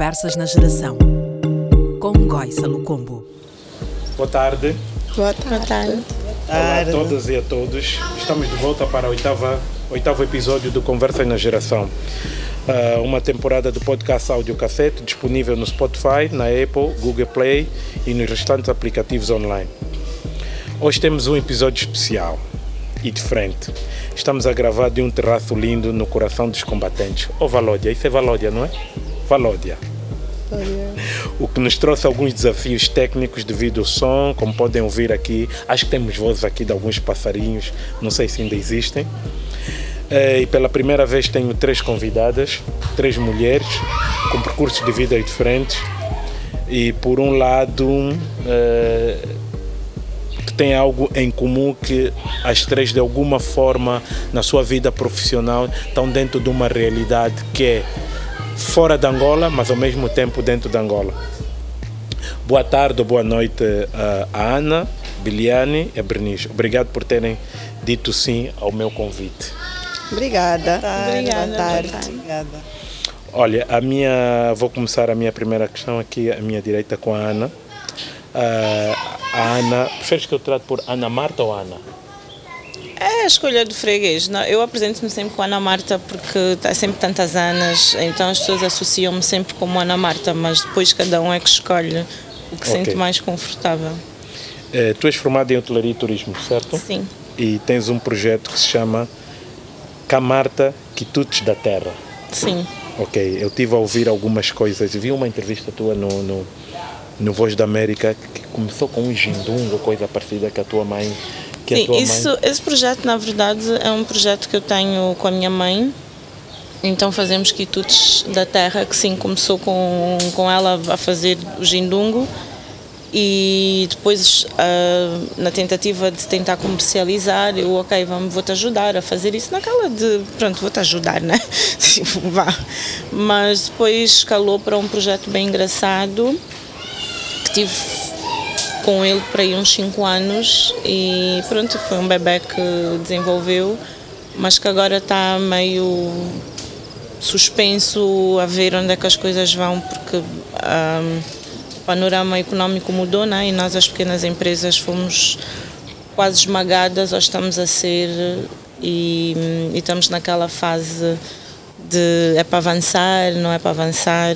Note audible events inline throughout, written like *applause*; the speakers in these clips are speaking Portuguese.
Conversas na Geração, com Goissa Lucombo. Boa tarde. Boa tarde. Olá a todas e a todos. Estamos de volta para o oitavo episódio do Conversas na Geração. Uh, uma temporada do podcast áudio cassete disponível no Spotify, na Apple, Google Play e nos restantes aplicativos online. Hoje temos um episódio especial e diferente. Estamos a gravar de um terraço lindo no coração dos combatentes. Ô oh, Valódia, isso é Valódia, não é? Valódia. O que nos trouxe alguns desafios técnicos devido ao som, como podem ouvir aqui. Acho que temos vozes aqui de alguns passarinhos, não sei se ainda existem. Eh, e pela primeira vez tenho três convidadas, três mulheres com percursos de vida diferentes. E por um lado, eh, que tem algo em comum que as três de alguma forma na sua vida profissional estão dentro de uma realidade que é fora de Angola, mas ao mesmo tempo dentro de Angola. Boa tarde, boa noite a Ana, Biliane e a Bernice. Obrigado por terem dito sim ao meu convite. Obrigada. Boa tarde. Obrigada. Boa tarde. Obrigada. Olha, a minha, vou começar a minha primeira questão aqui, à minha direita com a Ana. Uh, a Ana, preferes que eu trate por Ana Marta ou Ana? É a escolha do freguês. Eu apresento-me sempre com Ana Marta porque há sempre tantas Anas, então as pessoas associam-me sempre como Ana Marta, mas depois cada um é que escolhe o que okay. sente mais confortável. É, tu és formada em hotelaria e turismo, certo? Sim. E tens um projeto que se chama Camarta Quitutes da Terra. Sim. Ok, eu tive a ouvir algumas coisas, vi uma entrevista tua no, no, no Voz da América que começou com um gindungo, coisa parecida que a tua mãe Sim, isso, esse projeto, na verdade, é um projeto que eu tenho com a minha mãe. Então fazemos quitutes da terra, que sim, começou com, com ela a fazer o gindungo e depois uh, na tentativa de tentar comercializar eu ok vamos vou te ajudar a fazer isso naquela de pronto vou te ajudar né? *laughs* Tipo, vá. Mas depois escalou para um projeto bem engraçado que tive com ele para aí uns 5 anos e pronto, foi um bebê que desenvolveu, mas que agora está meio suspenso a ver onde é que as coisas vão, porque um, o panorama económico mudou né? e nós, as pequenas empresas, fomos quase esmagadas ou estamos a ser e, e estamos naquela fase de é para avançar, não é para avançar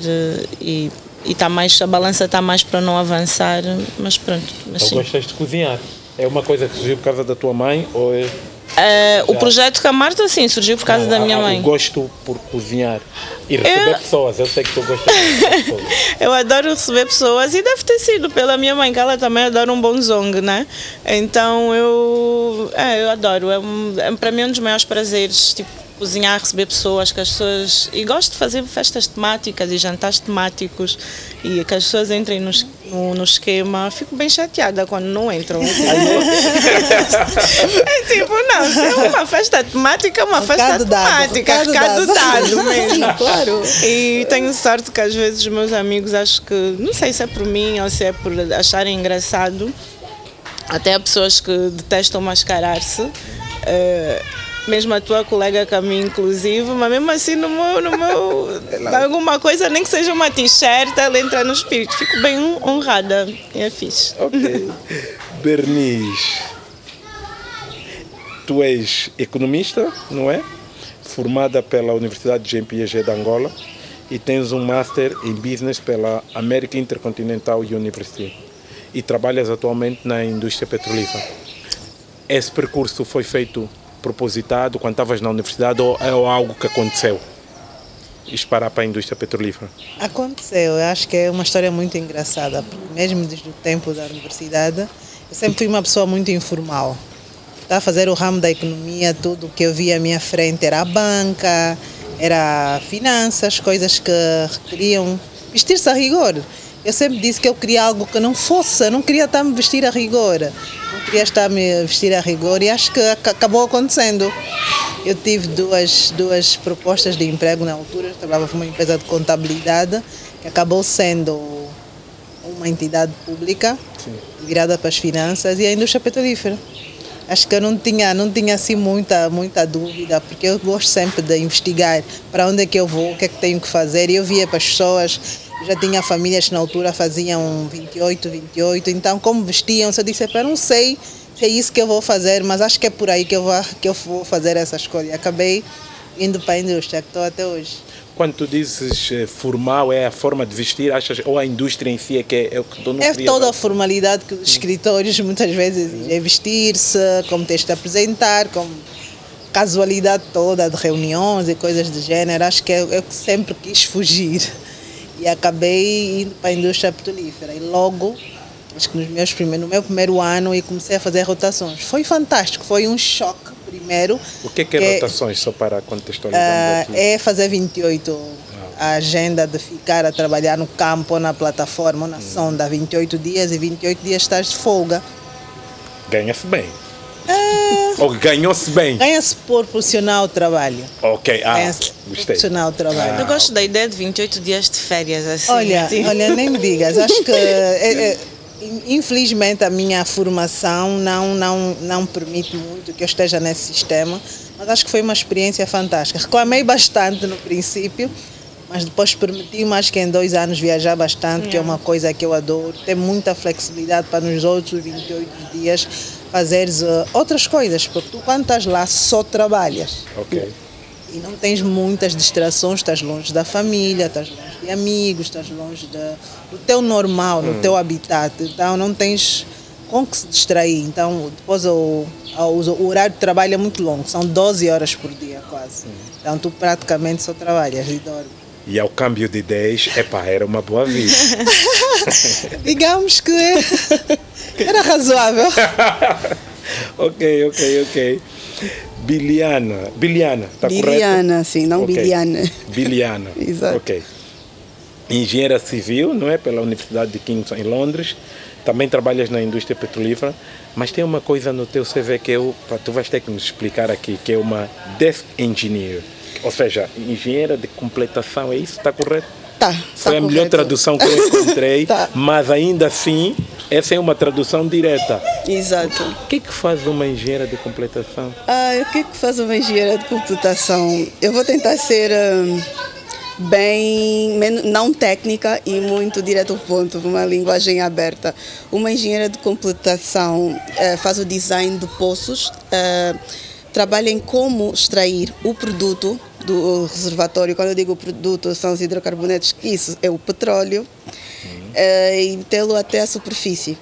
e e tá mais, a balança está mais para não avançar, mas pronto. Mas gostas de cozinhar? É uma coisa que surgiu por causa da tua mãe ou é... Uh, o projeto com a Marta, sim, surgiu por causa não, da minha mãe. Eu gosto por cozinhar e receber eu... pessoas. Eu sei que tu gostas de receber *laughs* pessoas. eu adoro receber pessoas e deve ter sido pela minha mãe, que ela também adora um bom zong, né? Então eu, é, eu adoro. É, um, é para mim um dos maiores prazeres. Tipo, cozinhar, receber pessoas, que as pessoas. E gosto de fazer festas temáticas e jantares temáticos e que as pessoas entrem no, no, no esquema. Fico bem chateada quando não entram. *laughs* é tipo, não, se é uma festa temática, é uma um festa temática, recado dado *laughs* mesmo. claro. E tenho sorte que às vezes os meus amigos acho que, não sei se é por mim ou se é por acharem engraçado, até há pessoas que detestam mascarar-se. Uh, mesmo a tua colega Caminho, inclusive, mas mesmo assim no meu, no meu alguma coisa, nem que seja uma t-shirt, ela entra no espírito. Fico bem honrada e é fixe. Ok. *laughs* Bernice, tu és economista, não é? Formada pela Universidade de Piaget de Angola e tens um Master em Business pela American Intercontinental University e trabalhas atualmente na indústria petrolífera. Esse percurso foi feito propositado quando estavas na universidade ou é algo que aconteceu? Disparar para a indústria petrolífera? Aconteceu, eu acho que é uma história muito engraçada, porque mesmo desde o tempo da universidade, eu sempre fui uma pessoa muito informal. Estava a fazer o ramo da economia, tudo que eu via à minha frente era a banca, era finanças, coisas que requeriam vestir-se a rigor. Eu sempre disse que eu queria algo que não fosse, não queria estar a me vestir a rigor queria estar a me vestir a rigor e acho que acabou acontecendo. Eu tive duas, duas propostas de emprego na altura, eu trabalhava para uma empresa de contabilidade, que acabou sendo uma entidade pública Sim. virada para as finanças e a indústria petrolífera. Acho que eu não tinha, não tinha assim muita, muita dúvida, porque eu gosto sempre de investigar para onde é que eu vou, o que é que tenho que fazer. E eu via para as pessoas Já tinha famílias que na altura faziam 28, 28. Então, como vestiam-se, eu disse, "Epá, não sei se é isso que eu vou fazer, mas acho que é por aí que eu vou, que eu vou fazer essa escolha. Acabei indo para a indústria, que estou até hoje. Quando tu dizes eh, formal, é a forma de vestir, achas, ou a indústria em si é que é, é o que tu não É toda a formalidade que os escritores muitas vezes é vestir-se, como tens de apresentar, como casualidade toda de reuniões e coisas do gênero. Acho que é eu que sempre quis fugir. E acabei indo para a indústria petrolífera. E logo, acho que nos meus primeiros, no meu primeiro ano, e comecei a fazer rotações. Foi fantástico, foi um choque primeiro. O que é que é rotações, só para contextualizarmos Ah, aqui? é fazer 28. A agenda de ficar a trabalhar no campo, ou na plataforma, ou na sonda, 28 dias e 28 dias estás de folga. Ganha-se bem. Ou ganhou-se bem. Ganha-se proporcional ao trabalho. Ok, ah, Ganha-se gostei. proporcional trabalho. Eu gosto da ideia de 28 dias de férias, assim. Olha, tipo. olha, nem me digas. Acho que *laughs* é, é, infelizmente a minha formação não, não, não permite muito que eu esteja nesse sistema, mas acho que foi uma experiência fantástica. Reclamei bastante no princípio, mas depois permiti mais que em dois anos viajar bastante, que é uma coisa que eu adoro. Ter muita flexibilidade para nos outros 28 dias fazeres eh, outras coisas, porque tu quando estás lá só trabalhas. Ok. E não tens muitas distrações, estás longe da família, estás longe de amigos, estás longe da- do teu normal, Hum. do teu habitat. Então não tens com que se distrair. Então depois o, o, o horário de trabalho é muito longo, são 12 horas por dia quase. Hum. Então tu praticamente só trabalhas e dormes. E ao câmbio de 10, epá, era uma boa vida. *laughs* *laughs* Digamos que era razoável. *laughs* ok, ok, ok. Biliana. Biliana, está correto? Biliana, sim, não Ok. Biliana. Biliana. *laughs* Exato. Ok. Engenheira civil, não é? Pela Universidade de King's em Londres. Também trabalhas na indústria petrolífera. Mas tem uma coisa no teu CV que eu, tu vais ter que nos explicar aqui, que é uma desk engineer. Ou seja, engenheira de completação, é isso? Está correto? Tá, Foi tá a melhor tradução que eu encontrei, *laughs* Tá. mas ainda assim, essa é uma tradução direta. Exato. O que é que faz uma engenheira de completação? Ah, o que é que faz uma engenheira de computação? Eu vou tentar ser hum, bem, não técnica e muito direto ao ponto, uma linguagem aberta. Uma engenheira de computação eh, faz o design de poços, eh, trabalha em como extrair o produto do reservatório. Quando eu digo produto, são os hidrocarbonetos, que isso é o petróleo, eh, e tê-lo até a superfície.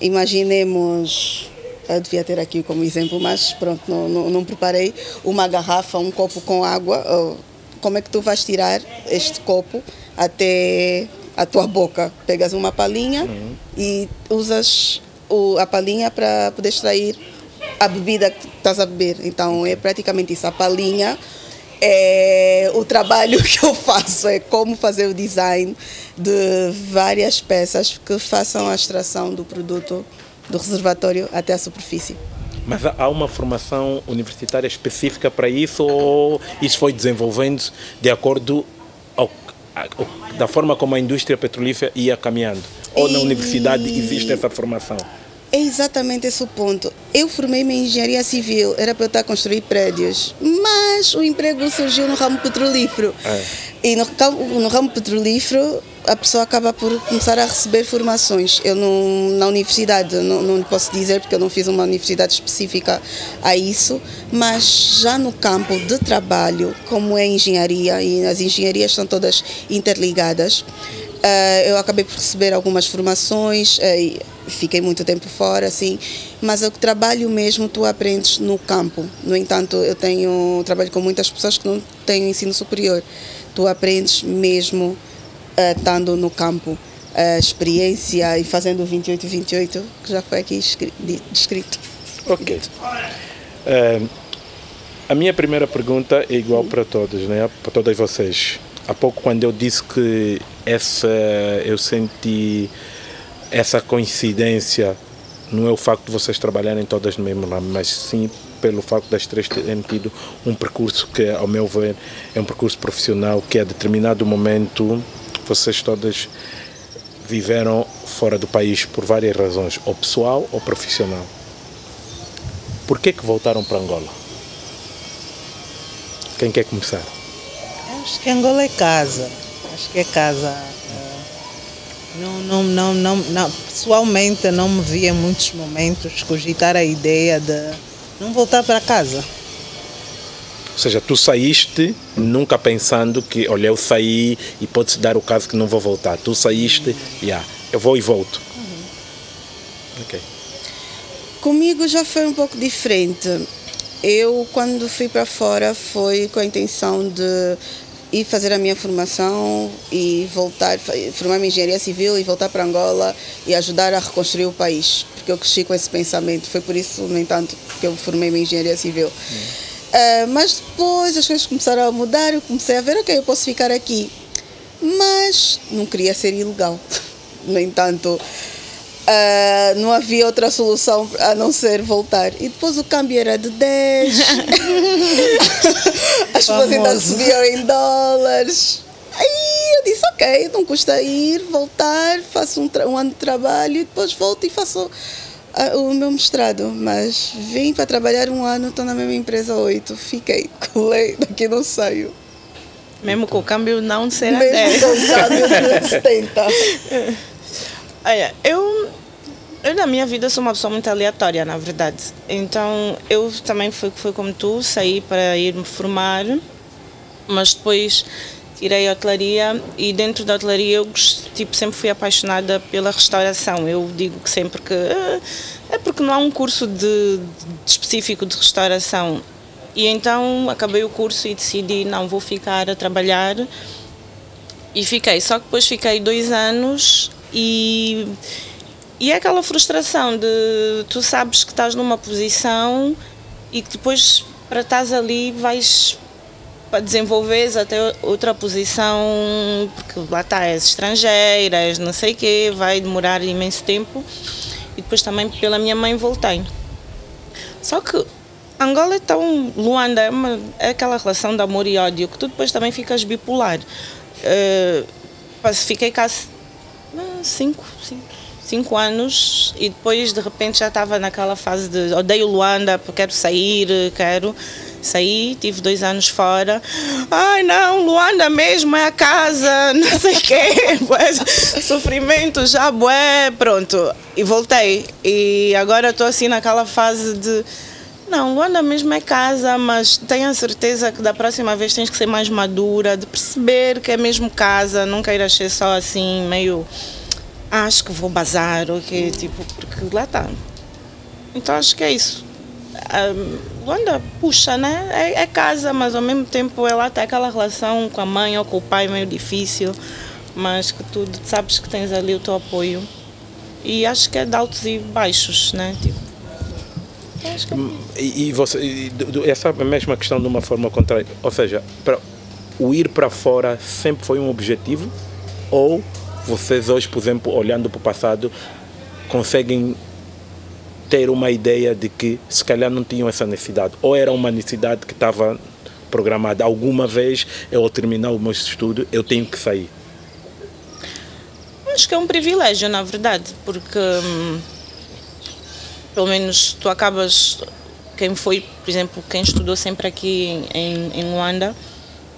Imaginemos, eu devia ter aqui como exemplo, mas pronto, não, não, não preparei uma garrafa, um copo com água. Como é que tu vais tirar este copo até a tua boca? Pegas uma palhinha e usas o, a palhinha para poder extrair a bebida que estás a beber. Então é praticamente isso. A palhinha é o trabalho *laughs* que eu faço, é como fazer o design de várias peças que façam a extração do produto do reservatório até a superfície. Mas há- uma formação universitária específica para isso ou isso foi desenvolvendo de acordo ao, ao- da forma como a indústria petrolífera ia caminhando? Ou na E- universidade existe essa formação? É exatamente esse o ponto. Eu formei-me em engenharia civil, era para eu estar a construir prédios, mas o emprego surgiu no ramo petrolífero. E no, no ramo petrolífero, a pessoa acaba por começar a receber formações. Eu não, na universidade, não, não posso dizer porque eu não fiz uma universidade específica a isso, mas já no campo de trabalho, como é engenharia, e as engenharias são todas interligadas, eh, eu acabei por receber algumas formações, eh, fiquei muito tempo fora, assim, mas o trabalho mesmo tu aprendes no campo. No entanto, eu tenho trabalho com muitas pessoas que não têm ensino superior. Tu aprendes mesmo eh, estando no campo. A experiência e fazendo o 28-28, que já foi aqui descrito. Ok. Eh, a minha primeira pergunta é igual para todos, né? para todas vocês. Há pouco, quando eu disse que essa, eu senti essa coincidência, não é o facto de vocês trabalharem todas no mesmo ramo, mas sim pelo facto das três terem tido um percurso que, ao meu ver, é um percurso profissional que a determinado momento vocês todas viveram fora do país por várias razões, ou pessoal ou profissional. Por que que voltaram para Angola? Quem quer começar? Acho que Angola é casa. Acho que é casa. Não, não, não, não, não, pessoalmente não me vi em muitos momentos cogitar a ideia de não voltar para casa. Ou seja, tu saíste nunca pensando que, olha, eu saí e pode-se dar o caso que não vou voltar. Tu saíste, já, yeah, eu vou e volto. Uhum. Ok. Comigo já foi um pouco diferente. Eu, quando fui para fora, foi com a intenção de ir fazer a minha formação e voltar, formar minha engenharia civil e voltar para Angola e ajudar a reconstruir o país. Porque eu cresci com esse pensamento. Foi por isso, no entanto, que eu formei minha engenharia civil. Uh, mas depois as coisas começaram a mudar, eu comecei a ver, ok, eu posso ficar aqui. Mas não queria ser ilegal. *laughs* No entanto, uh, não havia outra solução a não ser voltar. E depois o câmbio era de 10. *laughs* as pessoas ainda recebiam em dólares. Aí eu disse, ok, não custa ir, voltar, faço um, um ano de trabalho e depois volto e faço o meu mestrado, mas vim para trabalhar um ano, estou na mesma empresa oito, fiquei, *laughs* colei, daqui não saio. Mesmo com o câmbio não será Mesmo 10. com o câmbio *laughs* de 70. Olha, eu, eu na minha vida sou uma pessoa muito aleatória, na verdade. Então eu também fui, fui como tu, saí para ir me formar, mas depois tirei hotelaria e dentro da hotelaria eu tipo, sempre fui apaixonada pela restauração. Eu digo que sempre que uh, é porque não há um curso de, de, específico de restauração. E então acabei o curso e decidi não vou ficar a trabalhar e fiquei. Só que depois fiquei dois anos e e é aquela frustração de tu sabes que estás numa posição e que depois para estás ali vais para desenvolveres até outra posição, porque lá está, és estrangeira, és não sei o quê, vai demorar imenso tempo. E depois também pela minha mãe voltei. Só que Angola é tão. Luanda é, uma, é aquela relação de amor e ódio que tu depois também ficas bipolar. Uh, fiquei cá cinco, cinco, cinco anos e depois de repente já estava naquela fase de odeio Luanda, quero sair, quero Saí, tive dois anos fora. Ai não, Luanda mesmo é a casa, *laughs* não sei o quê. Sofrimento já, bué, pronto. E voltei. E agora estou assim naquela fase de. Não, Luanda mesmo é casa, mas tenha certeza que da próxima vez tens que ser mais madura, de perceber que é mesmo casa, não queiras ser só assim, meio. Acho que vou bazar, ok? Tipo, porque lá está. Então acho que é isso um, Luanda puxa, né? É, é, casa, mas ao mesmo tempo ela tem aquela relação com a mãe ou com o pai meio difícil, mas que tu sabes que tens ali o teu apoio. E acho que é de altos e baixos, né? Tipo, acho que é... e, e, você, e, essa mesma questão de uma forma contrária, ou seja, para, o ir para fora sempre foi um objetivo? Ou vocês hoje, por exemplo, olhando para o passado, conseguem ter uma ideia de que se calhar não tinham essa necessidade, ou era uma necessidade que estava programada alguma vez, eu ao terminar o meu estudo, eu tenho que sair. Acho que é um privilégio, na verdade, porque hum, pelo menos tu acabas, quem foi, por exemplo, quem estudou sempre aqui em, em Luanda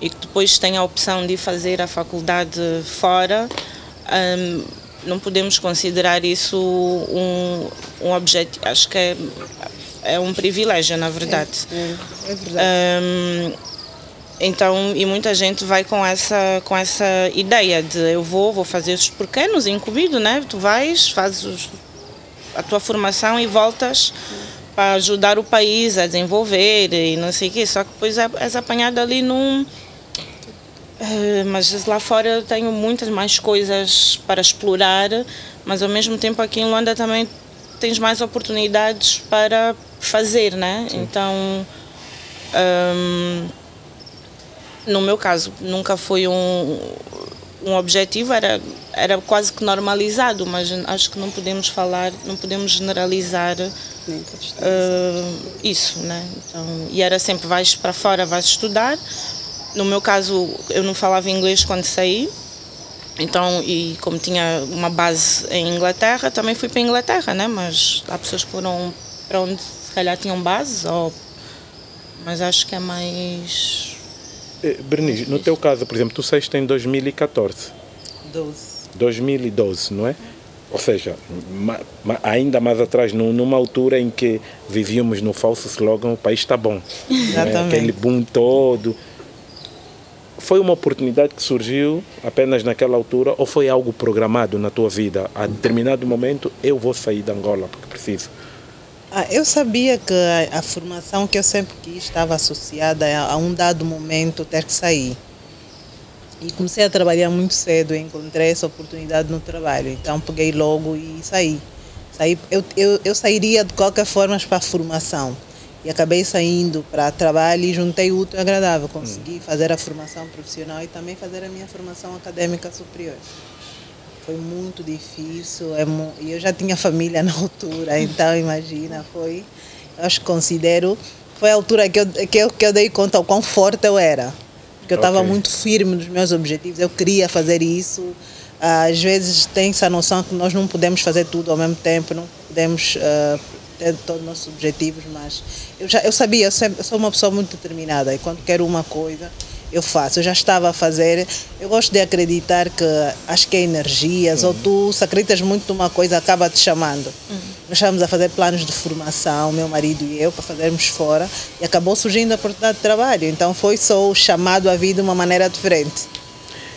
e que depois tem a opção de fazer a faculdade fora, hum, não podemos considerar isso um, um objetivo. Acho que é, é um privilégio, na verdade. É, é, é verdade. Um, então, e muita gente vai com essa, com essa ideia de eu vou, vou fazer os pequenos, incumbido, né? Tu vais, fazes a tua formação e voltas para ajudar o país a desenvolver e não sei o quê. Só que depois é, és apanhado ali num mas lá fora tenho muitas mais coisas para explorar, mas ao mesmo tempo aqui em Luanda também tens mais oportunidades para fazer, né? Sim. Então, um, no meu caso, nunca foi um, um objetivo, era, era quase que normalizado, mas acho que não podemos falar, não podemos generalizar uh, isso, né? Então, e era sempre vais para fora, vais estudar, no meu caso, eu não falava inglês quando saí, então, e como tinha uma base em Inglaterra, também fui para a Inglaterra, né? Mas há pessoas que foram para onde se calhar tinham base, ou... mas acho que é mais. Eh, Bernice, no teu caso, por exemplo, tu saíste em 2014. 12. 2012, não é? Ou seja, ma, ma, ainda mais atrás, numa altura em que vivíamos no falso slogan, o país está bom. Exatamente. É? Aquele boom todo. Foi uma oportunidade que surgiu apenas naquela altura ou foi algo programado na tua vida? A determinado momento, eu vou sair de Angola porque preciso. Ah, eu sabia que a, a, formação que eu sempre quis estava associada a, a um dado momento ter que sair. E comecei a trabalhar muito cedo encontrei essa oportunidade no trabalho. Então peguei logo e saí. saí eu, eu, eu sairia de qualquer forma para a formação. E acabei saindo para trabalho e juntei o útil e agradável. Consegui fazer a formação profissional e também fazer a minha formação acadêmica superior. Foi muito difícil. É e eu já tinha família *laughs* na altura, então imagina, foi. Eu acho que considero. Foi a altura que eu, que eu, que eu dei conta o quão forte eu era porque eu estava okay. muito firme nos meus objetivos, eu queria fazer isso. Às vezes tem essa noção que nós não podemos fazer tudo ao mesmo tempo, não podemos uh, todos os nossos objetivos, mas eu, já, eu sabia, eu, sempre, eu sou uma pessoa muito determinada e quando quero uma coisa, eu faço. Eu já estava a fazer. Eu gosto de acreditar que acho que é energias, uhum. ou tu se acreditas muito numa coisa, acaba te chamando. Uhum. Nós estávamos a fazer planos de formação, meu marido e eu, para fazermos fora, e acabou surgindo a oportunidade de trabalho. Então foi só o chamado à vida de uma maneira diferente.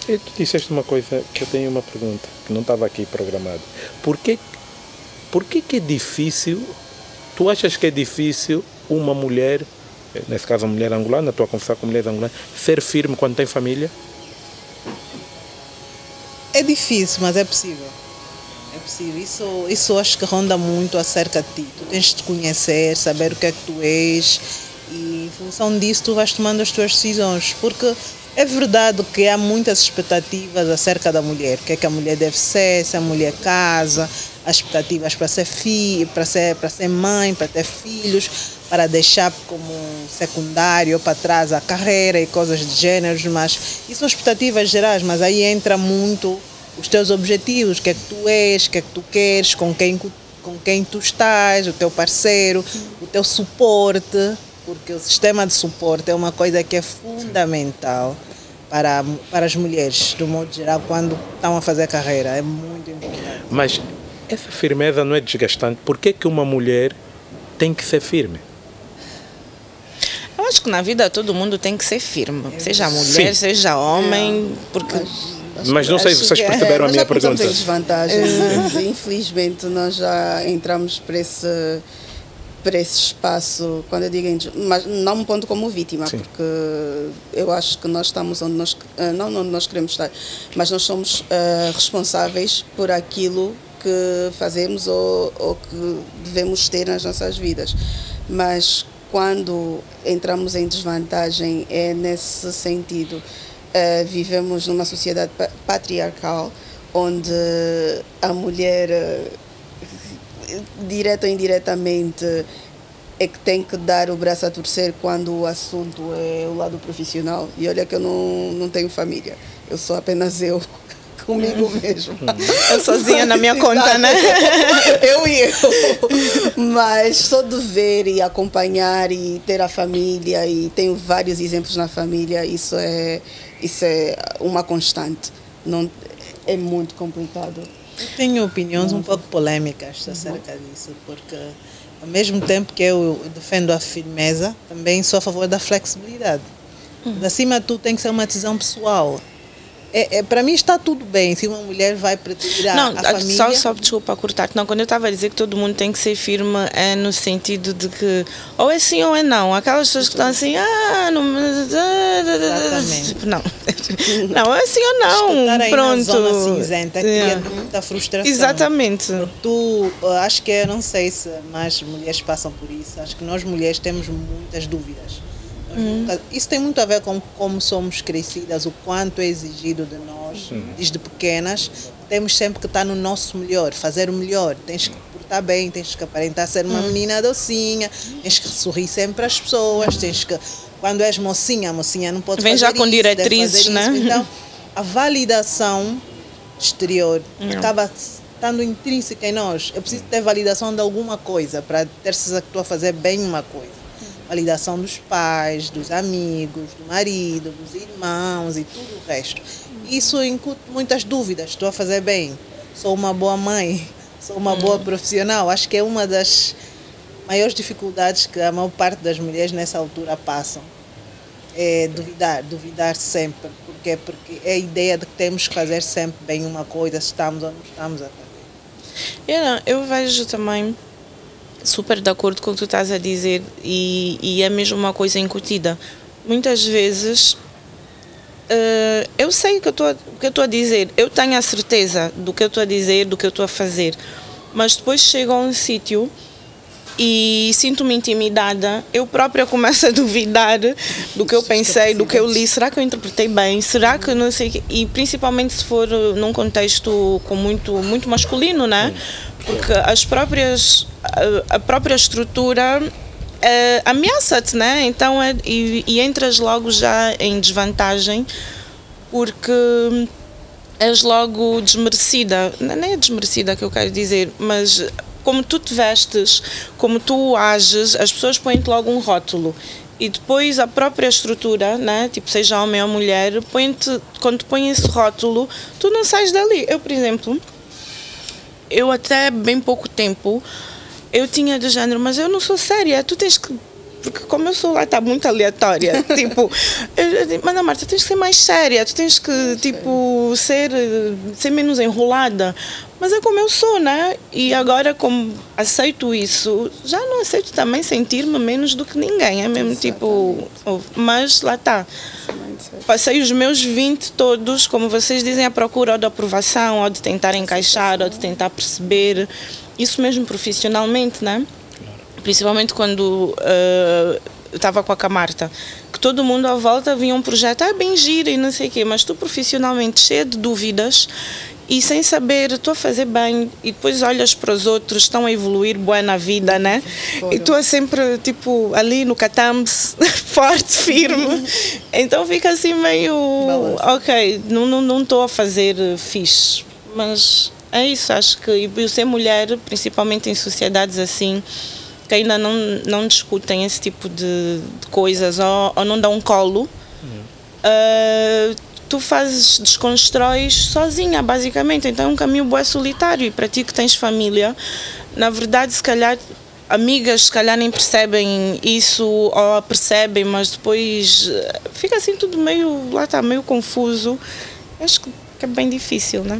E tu disseste uma coisa que eu tenho uma pergunta, que não estava aqui programado. Por que, por que, que é difícil, tu achas que é difícil uma mulher nesse caso a mulher angolana, estou a conversar com mulheres angolanas, ser firme quando tem família? É difícil, mas é possível. É possível. Isso, isso acho que ronda muito acerca de ti. Tu tens de te conhecer, saber o que é que tu és e em função disso tu vais tomando as tuas decisões. Porque é verdade que há muitas expectativas acerca da mulher. O que é que a mulher deve ser, se a mulher casa, as expectativas para ser filha, para ser, para ser mãe, para ter filhos, para deixar como secundário para trás a carreira e coisas de gêneros, mas isso são expectativas gerais, mas aí entra muito os teus objetivos, o que é que tu és, o que é que tu queres, com quem, com quem tu estás, o teu parceiro, o teu suporte, porque o sistema de suporte é uma coisa que é fundamental para, para as mulheres, do modo geral, quando estão a fazer carreira. É muito importante. Mas essa firmeza não é desgastante? Por que, que uma mulher tem que ser firme? Eu acho que na vida todo mundo tem que ser firme, seja mulher, Sim. seja homem, porque. Mas, mas não sei se vocês perceberam é, a minha pergunta. Em desvantagem. É. Infelizmente, nós já entramos para esse, para esse espaço, quando eu digo, mas não me ponto como vítima, Sim. porque eu acho que nós estamos onde nós, eh, não onde nós queremos estar, mas nós somos uh, responsáveis por aquilo que fazemos ou, ou que devemos ter nas nossas vidas. Mas quando entramos em desvantagem é nesse sentido. Uh, vivemos numa sociedade patriarcal onde a mulher, direta ou indiretamente, é que tem que dar o braço a torcer quando o assunto é o lado profissional. E olha que eu não, não tenho família, eu sou apenas eu *laughs* comigo mesmo. Eu sozinha na minha conta, né? Eu e eu. Mas só de ver e acompanhar e ter a família, e tenho vários exemplos na família, isso é, isso é uma constante. Não, é muito complicado. Eu tenho opiniões um pouco polêmicas acerca disso, porque ao mesmo tempo que eu defendo a firmeza, também sou a favor da flexibilidade. Uhum. Acima de tudo, tem que ser uma decisão pessoal. É, é, para mim está tudo bem se uma mulher vai tirar não, a família. Só, só desculpa cortar Não, quando eu estava a dizer que todo mundo tem que ser firme, é no sentido de que ou é sim ou é não. Aquelas pessoas que estão assim, ah, não. Tipo, não. *laughs* Não, é sim ou não. Pronto. Na zona cinzenta cria muita frustração. Exatamente. Tu, acho que eu não sei se mais mulheres passam por isso. Acho que nós mulheres temos muitas dúvidas Uhum. Isso tem muito a ver com como somos crescidas, o quanto é exigido de nós, uhum. desde pequenas. Temos sempre que estar no nosso melhor, fazer o melhor. Tens que portar bem, tens que aparentar ser uma uhum. menina docinha, tens que sorrir sempre às pessoas, tens que. Quando és mocinha, a mocinha não pode Vem fazer já com isso, diretrizes, né? Então, a validação exterior acaba estando intrínseca em nós. Eu preciso ter validação de alguma coisa para ter certeza que estou a fazer bem uma coisa. Validação dos pais, dos amigos, do marido, dos irmãos e tudo o resto. Isso incute muitas dúvidas. Estou a fazer bem? Sou uma boa mãe? *laughs* Sou uma boa profissional? Acho que é uma das maiores dificuldades que a maior parte das mulheres nessa altura passam. É duvidar, duvidar sempre. Porque, porque é a ideia de que temos que fazer sempre bem uma coisa, se estamos ou não estamos a fazer. Yeah, eu vejo também super de acordo com o que tu estás a dizer e, e é mesmo uma coisa incutida. Muitas vezes uh, eu sei o que eu estou a dizer, eu tenho a certeza do que eu estou a dizer, do que eu estou a fazer, mas depois chego a um sítio e sinto-me intimidada, eu própria começo a duvidar do que eu pensei, do que eu li. Será que eu interpretei bem? Será que não sei? E principalmente se for num contexto com muito muito masculino, né? Porque as próprias a, a própria estrutura é, ameaça-te, né? Então é, e, e entras logo já em desvantagem porque és logo desmerecida. Não é desmerecida que eu quero dizer, mas como tu te vestes, como tu ages, as pessoas põem-te logo um rótulo. E depois a própria estrutura, né? tipo seja homem ou mulher, quando te põe esse rótulo, tu não sais dali. Eu, por exemplo, eu até bem pouco tempo, eu tinha de género, mas eu não sou séria, tu tens que porque como eu sou lá, está muito aleatória. *laughs* tipo, mas Marta, tens que ser mais séria, tu tens que, tipo, ser, ser menos enrolada. Mas é como eu sou, né? E agora, como aceito isso, já não aceito também sentir-me menos do que ninguém. É mesmo tipo. Mas lá está. Passei os meus 20 todos, como vocês dizem, à procura ou de aprovação, ou de tentar encaixar, ou de tentar perceber. Isso mesmo profissionalmente, né? principalmente quando uh, estava com a Camarta, que todo mundo à volta vinha um projeto, ah, bem gira e não sei o quê, mas tu profissionalmente cheio de dúvidas e sem saber, estou a fazer bem, e depois olhas para os outros, estão a evoluir boa na vida, né? E tu é sempre, tipo, ali no catambes, *laughs* forte, firme. então fica assim meio, ok, não estou não, não a fazer fixe, mas é isso, acho que e ser mulher, principalmente em sociedades assim, que ainda não, não discutem esse tipo de, de coisas ou, ou, não dão um colo, uhum. uh, tu fazes, desconstróis sozinha, basicamente. Então é um caminho bué solitário. E para ti que tens família, na verdade, se calhar, amigas se calhar nem percebem isso ou percebem, mas depois eh, fica assim tudo meio, lá está, meio confuso. Acho que é bem difícil, não é?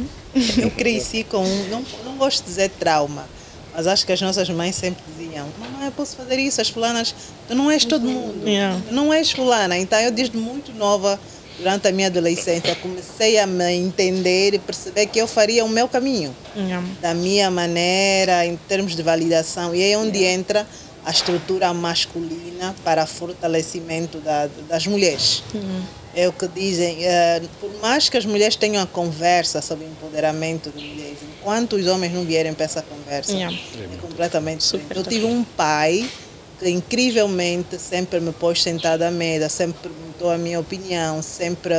Eu cresci com, não, não gosto de dizer trauma, mas acho que as nossas mães sempre diziam: Mamãe, eu posso fazer isso. As fulanas, tu não és todo mundo. Yeah. não és fulana. Então eu, desde muito nova, durante a minha adolescência, comecei a me entender e perceber que eu faria o meu caminho, yeah. da minha maneira, em termos de validação. E é onde yeah. entra a estrutura masculina para fortalecimento da, das mulheres. Uhum. É o que dizem, uh, por mais que as mulheres tenham a conversa sobre empoderamento de mulheres, enquanto os homens não vierem para essa conversa, yeah. é completamente Super Eu tive um pai que incrivelmente sempre me pôs sentada à mesa, sempre perguntou a minha opinião, sempre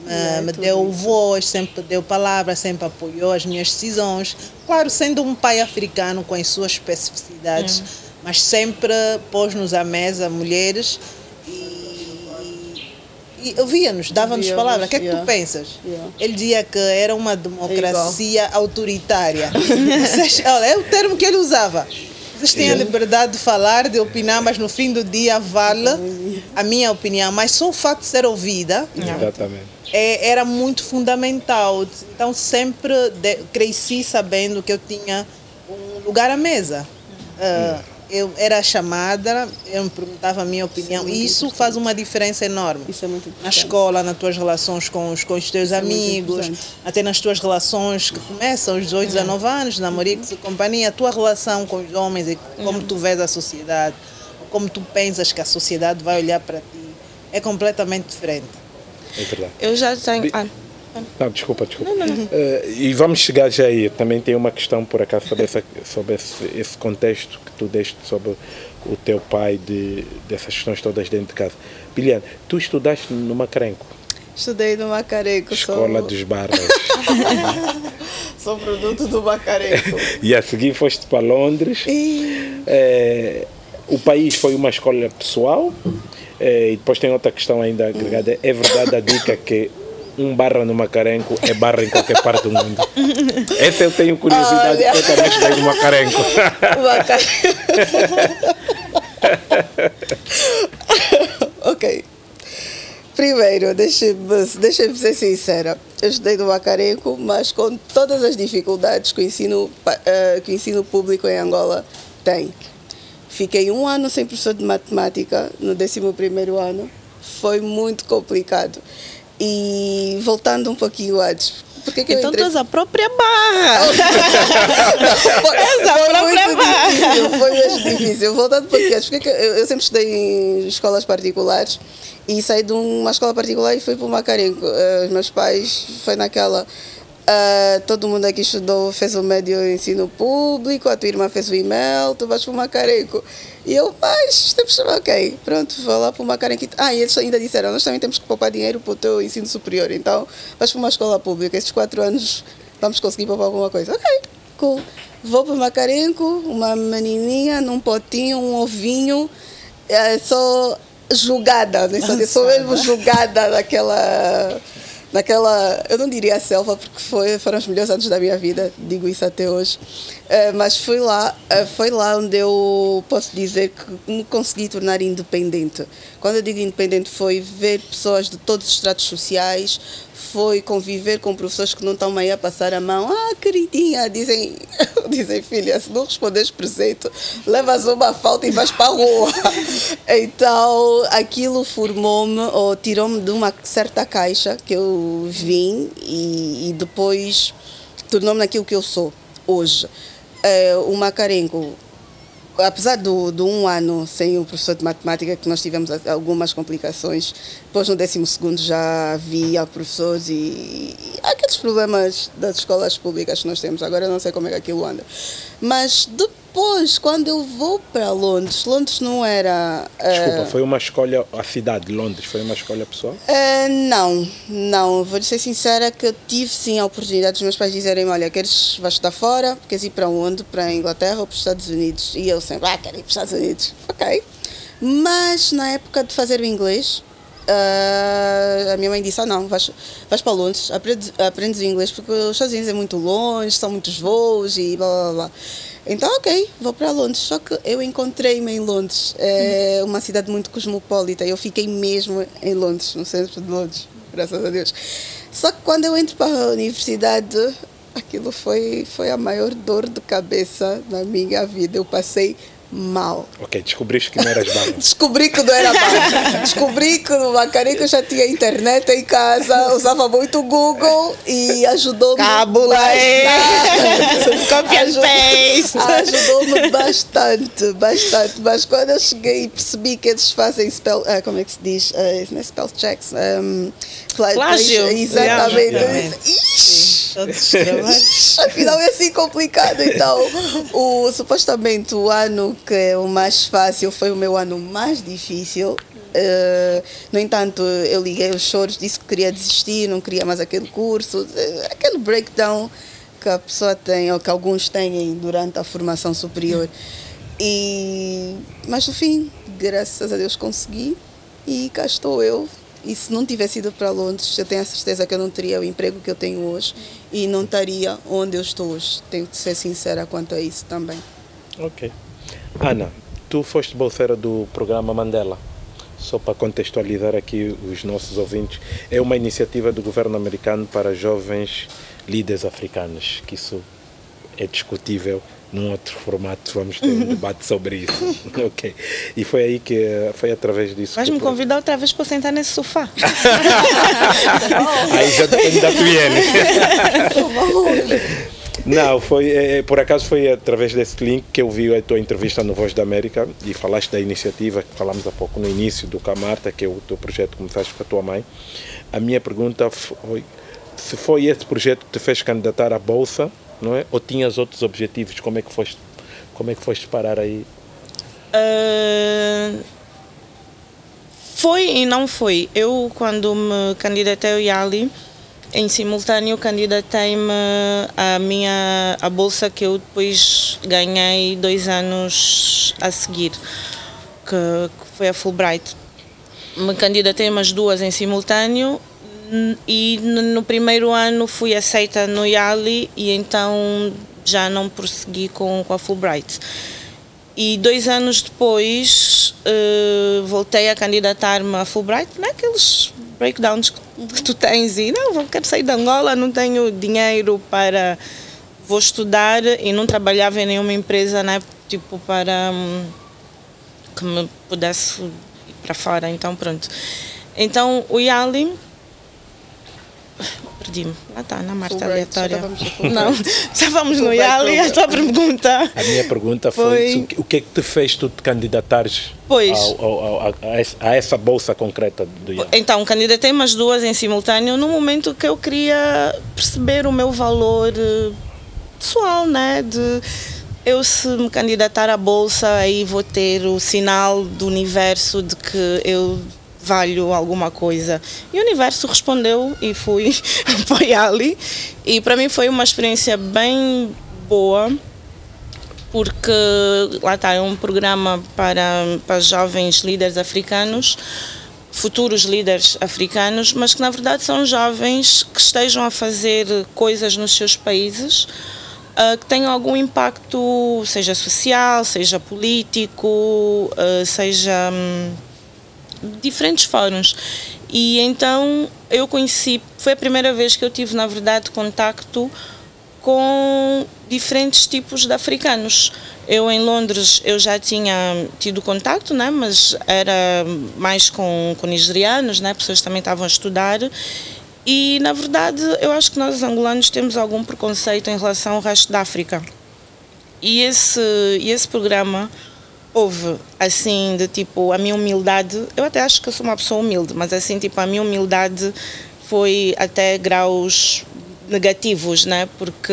me, é, me deu isso. voz, sempre deu palavra, sempre apoiou as minhas decisões. Claro, sendo um pai africano com as suas especificidades, é. mas sempre pôs-nos à mesa, mulheres, e ouvia-nos, dava-nos palavras. O que é que yeah. tu pensas? Yeah. Ele dizia que era uma democracia é autoritária. *laughs* é o termo que ele usava. Vocês têm a liberdade de falar, de opinar, mas no fim do dia vale a minha opinião. Mas só o facto de ser ouvida é, era muito fundamental. Então sempre de, cresci sabendo que eu tinha um lugar à mesa. Uh, eu era chamada, eu me perguntava a minha opinião. Isso, é isso faz uma diferença enorme. Isso é muito importante. Na escola, nas tuas relações com os, com os teus Isso é amigos, é até nas tuas relações que começam aos 18, 19 anos, namoricos e companhia, a tua relação com os homens e como uhum. tu vês a sociedade, como tu pensas que a sociedade vai olhar para ti, é completamente diferente. É verdade. Eu já tenho. Ah. Não, desculpa, desculpa. Não, não, não. Uh, e vamos chegar já aí. Também tem uma questão, por acaso, sobre, essa, sobre esse, esse contexto que tu deste sobre o teu pai, de, dessas questões todas dentro de casa. Biliane, tu estudaste no Macarenco? Estudei no Macarenco. Escola sou... dos Barras. *laughs* sou produto do Macarenco. *laughs* e a seguir foste para Londres. E... É, o país foi uma escolha pessoal. Eh, e depois tem outra questão ainda agregada. É verdade a dica que um barra no Macarenco é barra em qualquer parte do mundo. *laughs* Essa eu tenho curiosidade, Olha. eu também estudei no Macarenco. *laughs* ok. Primeiro, deixe-me deixe ser sincera. Eu estudei no Macarenco, mas com todas as dificuldades que o ensino, eh, que o ensino público em Angola tem. Fiquei um ano sem professor de matemática, no 11º ano. Foi muito complicado. E voltando um pouquinho antes, que que Então tu és a própria barra. *laughs* *laughs* foi, Essa foi própria muito barra. difícil, foi mesmo difícil. Voltando para aqui, porque eu, eu sempre estudei em escolas particulares e saí de uma escola particular e fui para o Macarenco. Os meus pais foi naquela. ah, todo mundo aqui estudou, fez o médio ensino público, a tua irmã fez o e-mail, tu vais para o Macarenco. E eu, mas temos ok, pronto, vou lá para o Macarenco. Ah, e eles ainda disseram, nós também temos que poupar dinheiro para o teu ensino superior, então vais para uma escola pública, esses quatro anos vamos conseguir poupar alguma coisa. Ok, cool. Vou para o Macarenco, uma menininha num potinho, um ovinho, é, sou julgada, sou, sou mesmo julgada naquela, naquela, eu não diria selva, porque foi, foram os melhores anos da minha vida, digo isso até hoje, É, mas fui lá, é, foi lá onde eu posso dizer que me consegui tornar independente. Quando eu digo independente, foi ver pessoas de todos os estratos sociais, foi conviver com professores que não estão aí a passar a mão. Ah, queridinha, dizem, *laughs* dizem filha, se não responderes presente, levas uma falta e vais para a rua. *laughs* Então, aquilo formou-me, ou tirou-me de uma certa caixa que eu vim e, e depois tornou-me naquilo que eu sou hoje. O Macarenco apesar do, do um ano sem o professor de matemática, que nós tivemos algumas complicações, depois no décimo segundo já havia professores e, e aqueles problemas das escolas públicas que nós temos. Agora eu não sei como é que aquilo anda. Mas depois, quando eu vou para Londres, Londres não era... eh, Desculpa, foi uma escolha, a cidade de Londres, foi uma escolha pessoal? Uh, não, não. Vou ser sincera que eu tive sim a oportunidade dos meus pais dizerem olha, queres vais estudar fora? Queres ir para onde? Para a Inglaterra ou para os Estados Unidos? E eu sempre, ah, quero ir para os Estados Unidos. Ok. Mas na época de fazer o inglês, uh, a minha mãe disse, ah não, vais, vais para Londres, aprendes, aprendes o inglês porque os Estados Unidos é muito longe, são muitos voos e blá blá blá. Então, ok, vou para Londres. Só que eu encontrei-me em Londres. É uma cidade muito cosmopolita. Eu fiquei mesmo em Londres, no centro de Londres, graças a Deus. Só que quando eu entro para a universidade, aquilo foi, foi a maior dor de cabeça na minha vida. Eu passei mal. Ok, descobriste que não eras barra. *laughs* Descobri que não era mal. Descobri que no Macarico eu já tinha internet em casa, usava muito o Google e ajudou-me. Cábula, bastante. Copy. Ajudou-me bastante, bastante. Mas quando eu cheguei e percebi que eles fazem spell. ah, como é que se diz? Ah, não é spell checks. Um, pla- Plágio. Exatamente. "Ixi. *laughs* Afinal é assim complicado. Então, o, supostamente o ano que é o mais fácil foi o meu ano mais difícil. Eh, no entanto, eu liguei os choros, disse que queria desistir, não queria mais aquele curso, eh, aquele breakdown que a pessoa tem, ou que alguns têm durante a formação superior. E, mas no fim, graças a Deus consegui e cá estou eu. E se não tivesse ido para Londres, eu tenho a certeza que eu não teria o emprego que eu tenho hoje e não estaria onde eu estou hoje. Tenho que ser sincera quanto a isso também. Ok. Ana, tu foste bolseira do programa Mandela. Só para contextualizar aqui os nossos ouvintes, é uma iniciativa do governo americano para jovens líderes africanos, que isso é discutível num outro formato, vamos ter um debate sobre isso. *laughs* ok. E foi aí que, foi através disso que me convidar outra vez para sentar nesse sofá. *laughs* Aí já depende da Tuiene. Não, foi, é, é, por acaso foi através desse link que eu vi a tua entrevista no Voz da América e falaste da iniciativa que falamos há pouco no início do Camarta, que é o teu projeto que começaste com a tua mãe. A minha pergunta foi se foi esse projeto que te fez candidatar à Bolsa, não é? Ou tinhas outros objetivos? Como é que foste, como é que foste parar aí? Ah, foi e não foi. Eu, quando me candidatei ao Yali, em simultâneo candidatei-me à minha a bolsa que eu depois ganhei dois anos a seguir, que, que foi a Fulbright. Me candidatei umas duas em simultâneo e no primeiro ano fui aceita no Yali e então já não prossegui com, com a Fulbright. E dois anos depois uh, voltei a candidatar-me a Fulbright, naqueles é breakdowns que, que tu tens e não, quero sair de Angola, não tenho dinheiro para vou estudar e não trabalhava em nenhuma empresa, né, tipo para um, que me pudesse ir para fora, então pronto. Então o Yali Perdi-me. Lá está, na Marta aleatória. Não, estávamos *laughs* no Yali, a tua pergunta. A minha pergunta foi, foi... o que é que te fez tu te candidatares pois. Ao, ao, ao, a, essa bolsa concreta do Yali? Então, candidatei umas duas em simultâneo no momento que eu queria perceber o meu valor eh, pessoal, né? De eu se me candidatar à bolsa aí vou ter o sinal do universo de que eu valho alguma coisa. E o universo respondeu e fui *laughs* apoiá-lo. E para mim foi uma experiência bem boa, porque lá está, é um programa para, para jovens líderes africanos, futuros líderes africanos, mas que na verdade são jovens que estejam a fazer coisas nos seus países. Uh, que tenham algum impacto, seja social, seja político, uh, seja um, diferentes fóruns. E então eu conheci, foi a primeira vez que eu tive, na verdade, contacto com diferentes tipos de africanos. Eu em Londres eu já tinha tido contacto, né, mas era mais com, com nigerianos, né, pessoas que também estavam a estudar. E na verdade eu acho que nós angolanos temos algum preconceito em relação ao resto da África. E esse, e esse programa houve assim de tipo a minha humildade eu até acho que sou uma pessoa humilde mas assim tipo a minha humildade foi até graus negativos né? Porque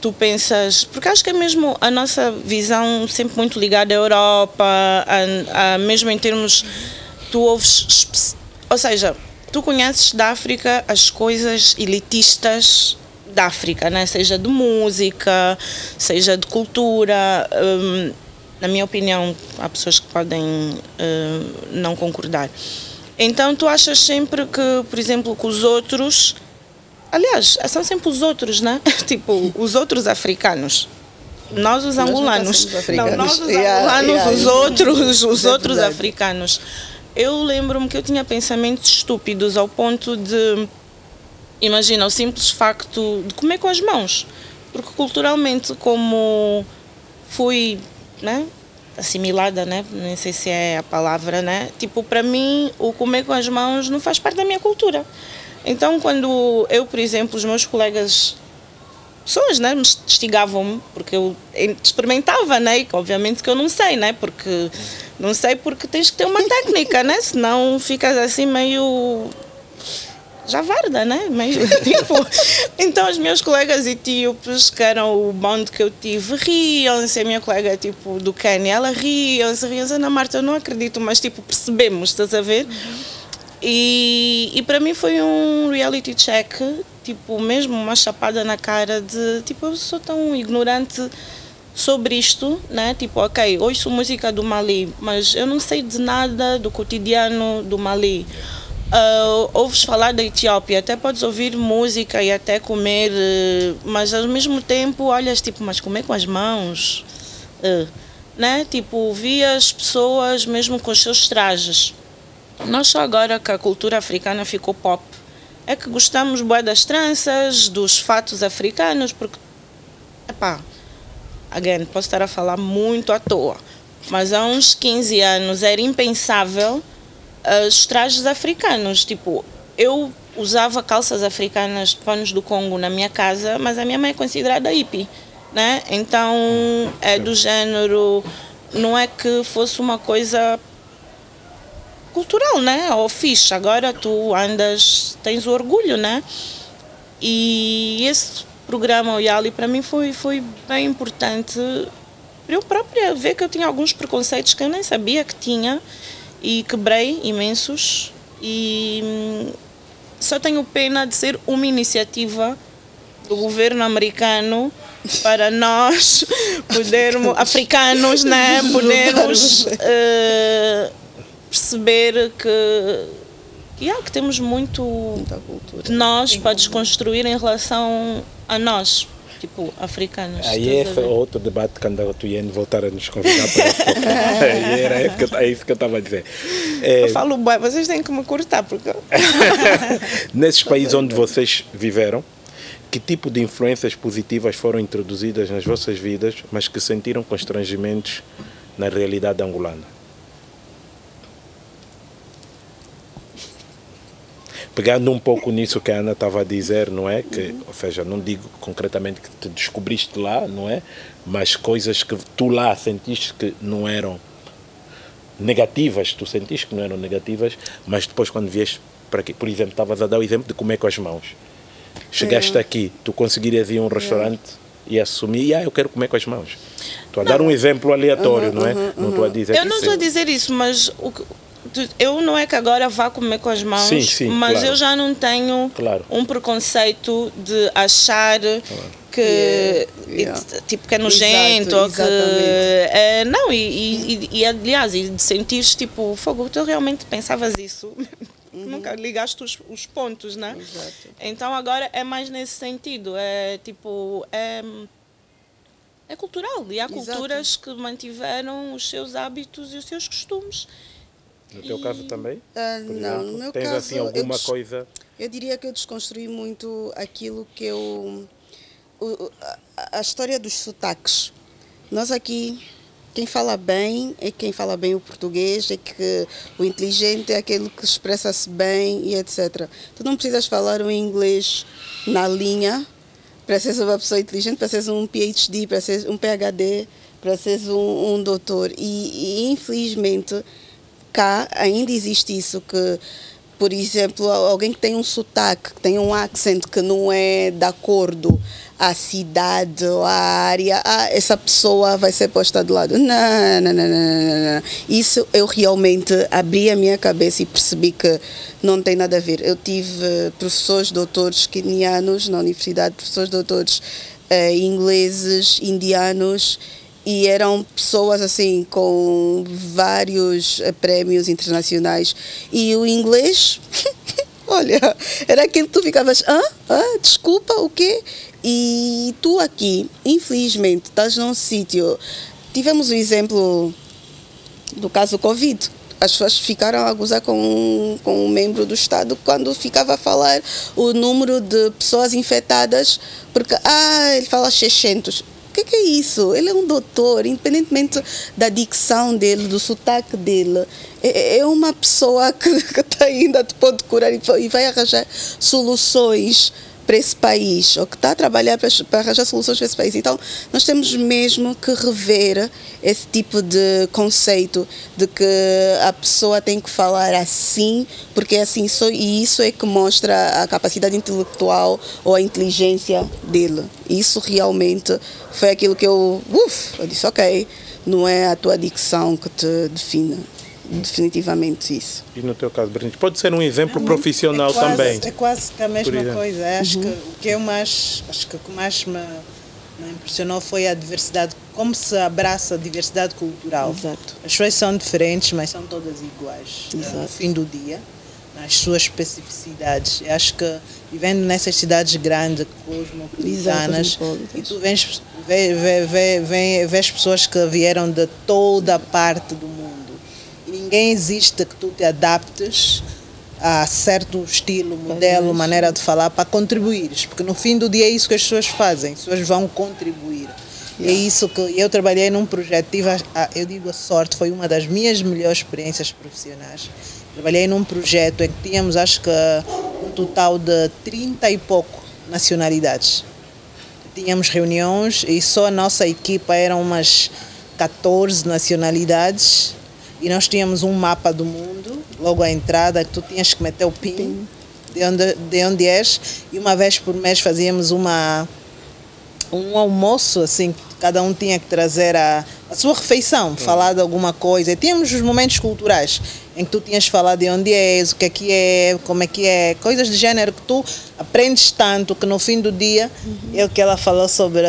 tu pensas porque acho que é mesmo a nossa visão sempre muito ligada à Europa a, a mesmo em termos tu ouves ou seja tu conheces da África as coisas elitistas da África né? Seja de música seja de cultura um, na minha opinião, há pessoas que podem uh, não concordar. Então tu achas sempre que, por exemplo, que os outros, aliás, são sempre os outros, né? *laughs* tipo, os outros africanos. Nós os angolanos. Não, nós os yeah, angolanos, yeah, os outros, os é outros verdade. africanos. Eu lembro-me que eu tinha pensamentos estúpidos ao ponto de imagina o simples facto de comer com as mãos. Porque culturalmente como fui né? assimilada, né? Nem sei se é a palavra, né? Tipo, para mim, o comer com as mãos não faz parte da minha cultura. Então, quando eu, por exemplo, os meus colegas pessoas, né, me instigavam-me porque eu experimentava, né, e obviamente que eu não sei, né, porque não sei porque tens que ter uma *laughs* técnica, né, senão ficas assim meio javarda, né? Mas, *laughs* tipo, então os meus colegas etíopes, que eram o bonde que eu tive, riam-se. A minha colega, tipo, do Quênia, ela riam-se, riam-se. Ana Marta, eu não acredito, mas, tipo, percebemos, estás a ver? E, e para mim foi um reality check, tipo, mesmo uma chapada na cara de, tipo, eu sou tão ignorante sobre isto, né? Tipo, ok, ouço música do Mali, mas eu não sei de nada do cotidiano do Mali Uh, ouves falar da Etiópia, até podes ouvir música e até comer, uh, mas ao mesmo tempo olhas tipo, mas comer com as mãos, uh, né? Tipo, vi as pessoas mesmo com os seus trajes. Não só agora que a cultura africana ficou pop, é que gostamos bué das tranças, dos fatos africanos, porque, epá, again, posso estar a falar muito à toa, mas há uns 15 anos era impensável os trajes africanos. Tipo, eu usava calças africanas, panos do Congo na minha casa, mas a minha mãe é considerada hippie, né? Então é do género, não é que fosse uma coisa cultural, né? Ou fixe. Agora tu andas, tens o orgulho, né? E esse programa, o Yali, para mim foi, foi bem importante para eu própria ver que eu tinha alguns preconceitos que eu nem sabia que tinha e quebrei imensos. E só tenho pena de ser uma iniciativa do governo americano para nós *laughs* podermos, africanos, né, *laughs* podermos uh, perceber que, yeah, que temos muito de nós para desconstruir em relação a nós tipo, africanos. Aí esse é outro debate quando tu ia voltar a nos convidar para esse *laughs* era isso que, é isso que eu estava a dizer. É, eu falo, bem, vocês têm que me cortar, porque. *laughs* Nesses países onde vocês viveram, que tipo de influências positivas foram introduzidas nas vossas vidas, mas que sentiram constrangimentos na realidade angolana? Pegando um pouco nisso que a Ana estava a dizer, não é? Que, ou seja, não digo concretamente que te descobriste lá, não é? Mas coisas que tu lá sentiste que não eram negativas, tu sentiste que não eram negativas, mas depois quando vieste para aqui, por exemplo, estavas a dar o exemplo de comer com as mãos. Chegaste é. aqui, tu conseguirias ir a um restaurante é. e assumir, ah, eu quero comer com as mãos. Estou a não. dar um exemplo aleatório, uhum, não é? Uhum, não estou a dizer Eu não estou a dizer isso, mas o que eu não é que agora vá comer com as mãos, sim, sim, mas claro. eu já não tenho claro. um preconceito de achar claro. que yeah, yeah. tipo que é nojento Exato, ou que é, não e, e, e, aliás e de sentir tipo fogo tu realmente pensavas isso *laughs* uhum. nunca ligaste os, os pontos né Exato. então agora é mais nesse sentido é tipo é é cultural e há Exato. culturas que mantiveram os seus hábitos e os seus costumes no teu caso também? Uh, não, no meu Tens caso. assim alguma eu coisa. Eu diria que eu desconstruí muito aquilo que eu. O, a, a história dos sotaques. Nós aqui quem fala bem é quem fala bem o português, é que o inteligente é aquele que expressa-se bem e etc. Tu não precisas falar o inglês na linha para seres uma pessoa inteligente, para seres um PhD, para seres um PhD, para seres um, um doutor. E, e infelizmente cá ainda existe isso que por exemplo, alguém que tem um sotaque, que tem um accent que não é de acordo à cidade ou à área, ah, essa pessoa vai ser posta de lado. Não, não, não, não, não. Isso eu realmente abri a minha cabeça e percebi que não tem nada a ver. Eu tive professores doutores quenianos na universidade, professores doutores uh, ingleses, indianos, e eram pessoas assim com vários eh, prémios internacionais. E o inglês *laughs* olha era aquilo que tu ficavas ah, desculpa o quê? E tu aqui infelizmente estás num sítio. Tivemos o exemplo do caso covid. As pessoas ficaram a gozar com, com um membro do Estado quando ficava a falar o número de pessoas infectadas, porque, ah, ele fala 600 que, que é isso? Ele é um doutor, independentemente da dicção dele, do sotaque dele. É, é uma pessoa *laughs* que está ainda te pode curar e vai arranjar soluções para esse país, ou que está a trabalhar para, para arranjar soluções para esse país. Então, nós temos mesmo que rever esse tipo de conceito de que a pessoa tem que falar assim, porque é assim, só, e isso é que mostra a capacidade intelectual ou a inteligência dele. Isso realmente foi aquilo que eu, uf, eu disse, ok, não é a tua dicção que te define definitivamente isso. E no teu caso, Bernardo, pode ser um exemplo é profissional é quase, também. É quase que a mesma coisa. Acho uhum. que o que eu mais, acho que o que mais me, me, impressionou foi a diversidade, como se abraça a diversidade cultural. Exato. As pessoas são diferentes, mas são todas iguais Exato. no fim do dia, nas suas especificidades. Eu acho que vivendo nessas cidades grandes, cosmopolitanas, e tu vês, vê, vê, vê, vê, vês pessoas que vieram de toda a parte do mundo ninguém existe que tu te adaptes a certo estilo, modelo, maneira de falar para contribuires, porque no fim do dia é isso que as pessoas fazem, as pessoas vão contribuir. Yeah. É isso que eu trabalhei num projeto, tive a, eu digo a sorte, foi uma das minhas melhores experiências profissionais. Trabalhei num projeto em que tínhamos, acho que, um total de 30 e pouco nacionalidades. Tínhamos reuniões e só a nossa equipa eram umas 14 nacionalidades e nós tínhamos um mapa do mundo, logo à entrada, que tu tinhas que meter o PIN de onde, de onde és, e uma vez por mês fazíamos uma, um almoço, assim, cada um tinha que trazer a, a sua refeição, falar de alguma coisa. E tínhamos os momentos culturais em que tu tinhas falado de onde és, o que é que é, como é que é, coisas de género que tu aprendes tanto que no fim do dia é o que ela falou sobre.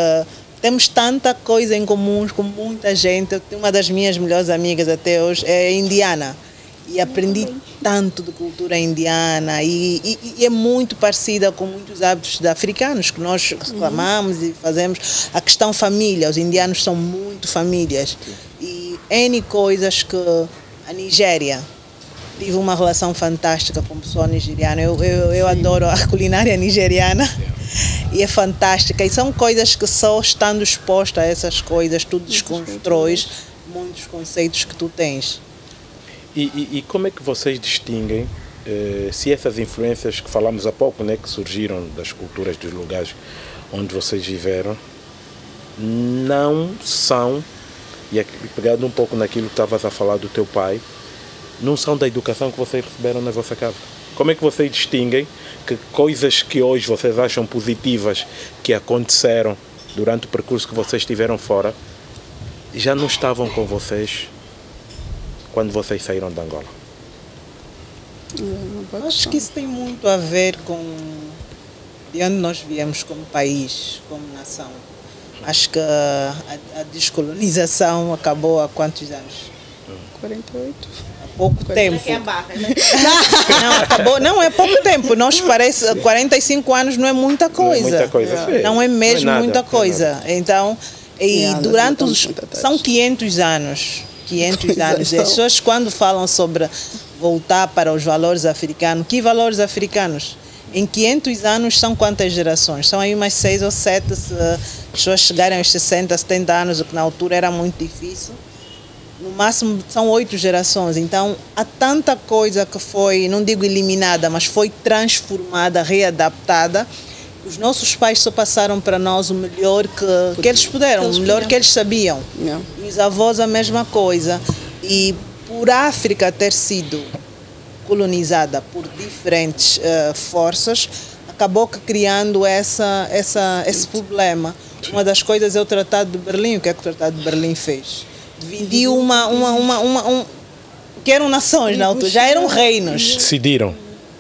Temos tanta coisa em comum com muita gente. Uma das minhas melhores amigas até hoje é indiana e aprendi tanto de cultura indiana e, e, e, é muito parecida com muitos hábitos africanos que nós reclamamos e fazemos. A questão família, os indianos são muito famílias e N coisas que a Nigéria tive uma relação fantástica com o pessoal nigeriano. Eu, eu, eu adoro a culinária nigeriana e é fantástica. E são coisas que só estando exposta a essas coisas, tu desconstróis muitos conceitos que tu tens. E, e, e como é que vocês distinguem eh, se essas influências que falamos há pouco, né, que surgiram das culturas dos lugares onde vocês viveram, não são, e pegando um pouco naquilo que estavas a falar do teu pai, não são da educação que vocês receberam na vossa casa? Como é que vocês distinguem que coisas que hoje vocês acham positivas que aconteceram durante o percurso que vocês tiveram fora já não estavam com vocês quando vocês saíram de Angola? Acho que isso tem muito a ver com de onde nós viemos como país, como nação. Acho que a, a descolonização acabou há quantos anos? 48. Pouco tempo. *laughs* não, acabou, não é pouco tempo. Nós parece 45 anos não é muita coisa. Não é, muita coisa, não é mesmo não é nada, muita coisa. Então, e durante os são 500 anos 500 anos. As pessoas, quando falam sobre voltar para os valores africanos, que valores africanos? Em 500 anos são quantas gerações? São aí umas 6 ou 7 se as pessoas chegarem aos 60, 70 anos, o que na altura era muito difícil. No máximo são oito gerações. Então há tanta coisa que foi, não digo eliminada, mas foi transformada, readaptada os nossos pais só passaram para nós o melhor que, que eles puderam, eles o melhor que eles sabiam. Yeah. E os avós a mesma coisa. E por África ter sido colonizada por diferentes uh, forças, acabou criando essa, essa, esse problema. Uma das coisas é o Tratado de Berlim. O que é que o Tratado de Berlim fez? Dividiu uma, uma, uma, uma um, que eram nações na altura, já eram reinos. Decidiram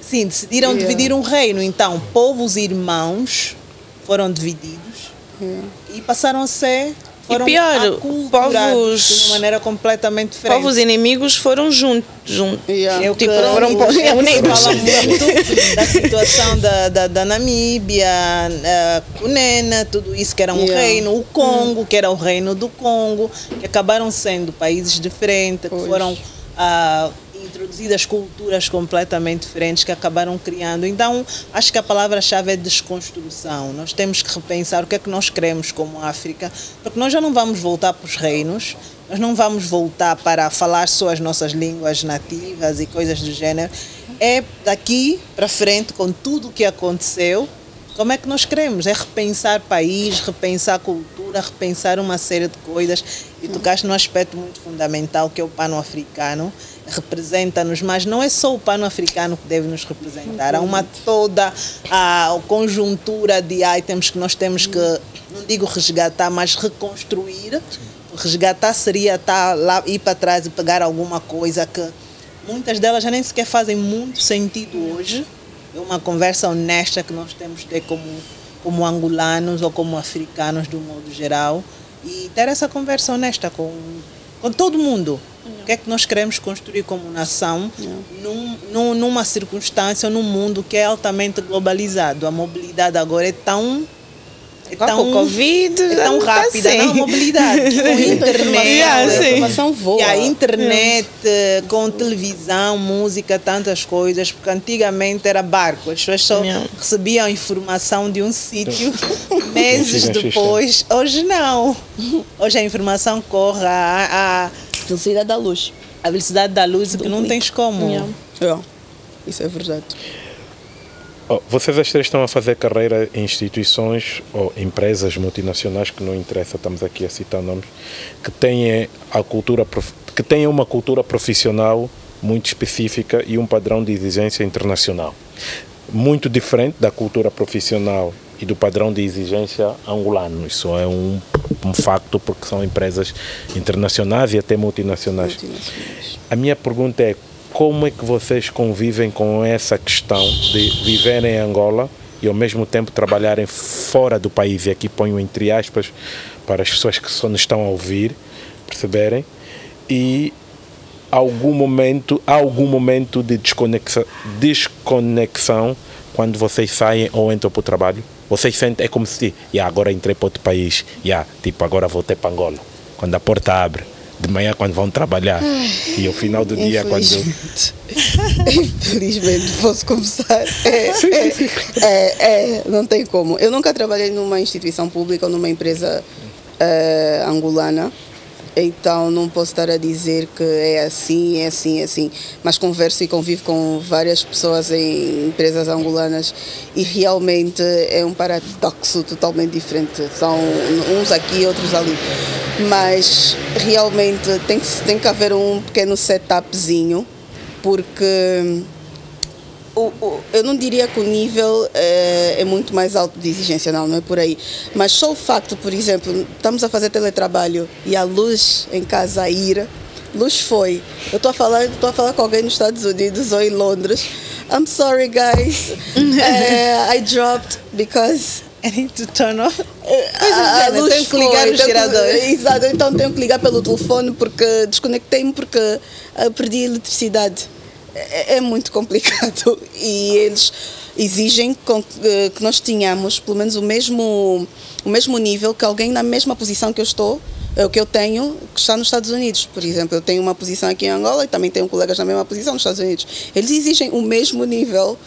Sim, decidiram yeah. dividir um reino. Então, povos irmãos foram divididos yeah. e passaram a ser. Foram e pior, povos. De uma maneira completamente diferente. Povos inimigos foram juntos. Junto, yeah. Eu tipo, foram unidos. Fala muito da situação da, da, da Namíbia, uh, Cunena, tudo isso que era um reino. O Congo, que era o reino do Congo, que acabaram sendo países diferentes, que foram. Uh, introduzidas culturas completamente diferentes que acabaram criando. Então, acho que a palavra-chave é desconstrução. Nós temos que repensar o que é que nós queremos como África, porque nós já não vamos voltar para os reinos, nós não vamos voltar para falar só as nossas línguas nativas e coisas do gênero. É daqui para frente, com tudo o que aconteceu, como é que nós queremos? É repensar país, repensar cultura, repensar uma série de coisas. E tocaste num aspecto muito fundamental que é o pano-africano representa-nos, mas não é só o pano africano que deve nos representar, há uma toda a conjuntura de itens que nós temos que, não digo resgatar, mas reconstruir. Resgatar seria estar lá, ir para trás e pegar alguma coisa que muitas delas já nem sequer fazem muito sentido hoje. É uma conversa honesta que nós temos que ter como, como angolanos ou como africanos, do modo geral, e ter essa conversa honesta com, com todo mundo o que é que nós queremos construir como nação num, num, numa circunstância, num mundo que é altamente globalizado. A mobilidade agora é tão é tão, COVID, é tão rápida, assim. não, a mobilidade. *laughs* Com internet, a informação voa. E a internet, é. com televisão, música, tantas coisas, porque antigamente era barco, as pessoas só não. recebiam informação de um sítio *laughs* *laughs* meses depois. Hoje não. Hoje a informação corre a, a velocidade da luz. A velocidade da luz que não tens como. Yeah. Yeah. Isso é verdade. Oh, vocês as três estão a fazer carreira em instituições ou empresas multinacionais que não interessa, estamos aqui a citar nomes, que têm a cultura que têm uma cultura profissional muito específica e um padrão de exigência internacional. Muito diferente da cultura profissional e do padrão de exigência angolano. Isso é um, um facto porque são empresas internacionais e até multinacionais. Multinacionais. A minha pergunta é como é que vocês convivem com essa questão de viver em Angola e ao mesmo tempo trabalharem fora do país? E aqui ponho entre aspas para as pessoas que só nos estão a ouvir perceberem. E algum momento, há algum momento de desconexão, desconexão quando vocês saem ou entram para o trabalho? Vocês sentem, é como se, yeah, agora entrei para outro país, yeah, tipo, agora voltei para Angola. Quando a porta abre, de manhã quando vão trabalhar e ao final do dia quando... Infelizmente. *laughs* Posso começar. É, é, é, é, não tem como. Eu nunca trabalhei numa instituição pública ou numa empresa eh, angolana. Então não posso estar a dizer que é assim, é assim, é assim. Mas converso e convivo com várias pessoas em empresas angolanas e realmente é um paradoxo totalmente diferente. São uns aqui, outros ali. Mas realmente tem que, tem que haver um pequeno setupzinho, porque o- o- eu não diria que o nível eh, é, muito mais alto de exigência, não, não é por aí. Mas só o facto, por exemplo, estamos a fazer teletrabalho e a luz em casa a ir, luz foi. Eu estou a falar, estou a falar com alguém nos Estados Unidos ou em Londres. I'm sorry, guys. *laughs* Eh, I dropped because I need to turn off. a, a género, luz tenho que ligar foi, os tenho que- geradores. Exato, então tenho que ligar pelo telefone porque desconectei-me porque ah, perdi a eletricidade. É, é muito complicado *laughs* e eles exigem eh, que nós tenhamos pelo menos o mesmo, o mesmo nível que alguém na mesma posição que eu estou, o que eu tenho, que está nos Estados Unidos. Por exemplo, eu tenho uma posição aqui em Angola e também tenho colegas na mesma posição nos Estados Unidos. Eles exigem o mesmo nível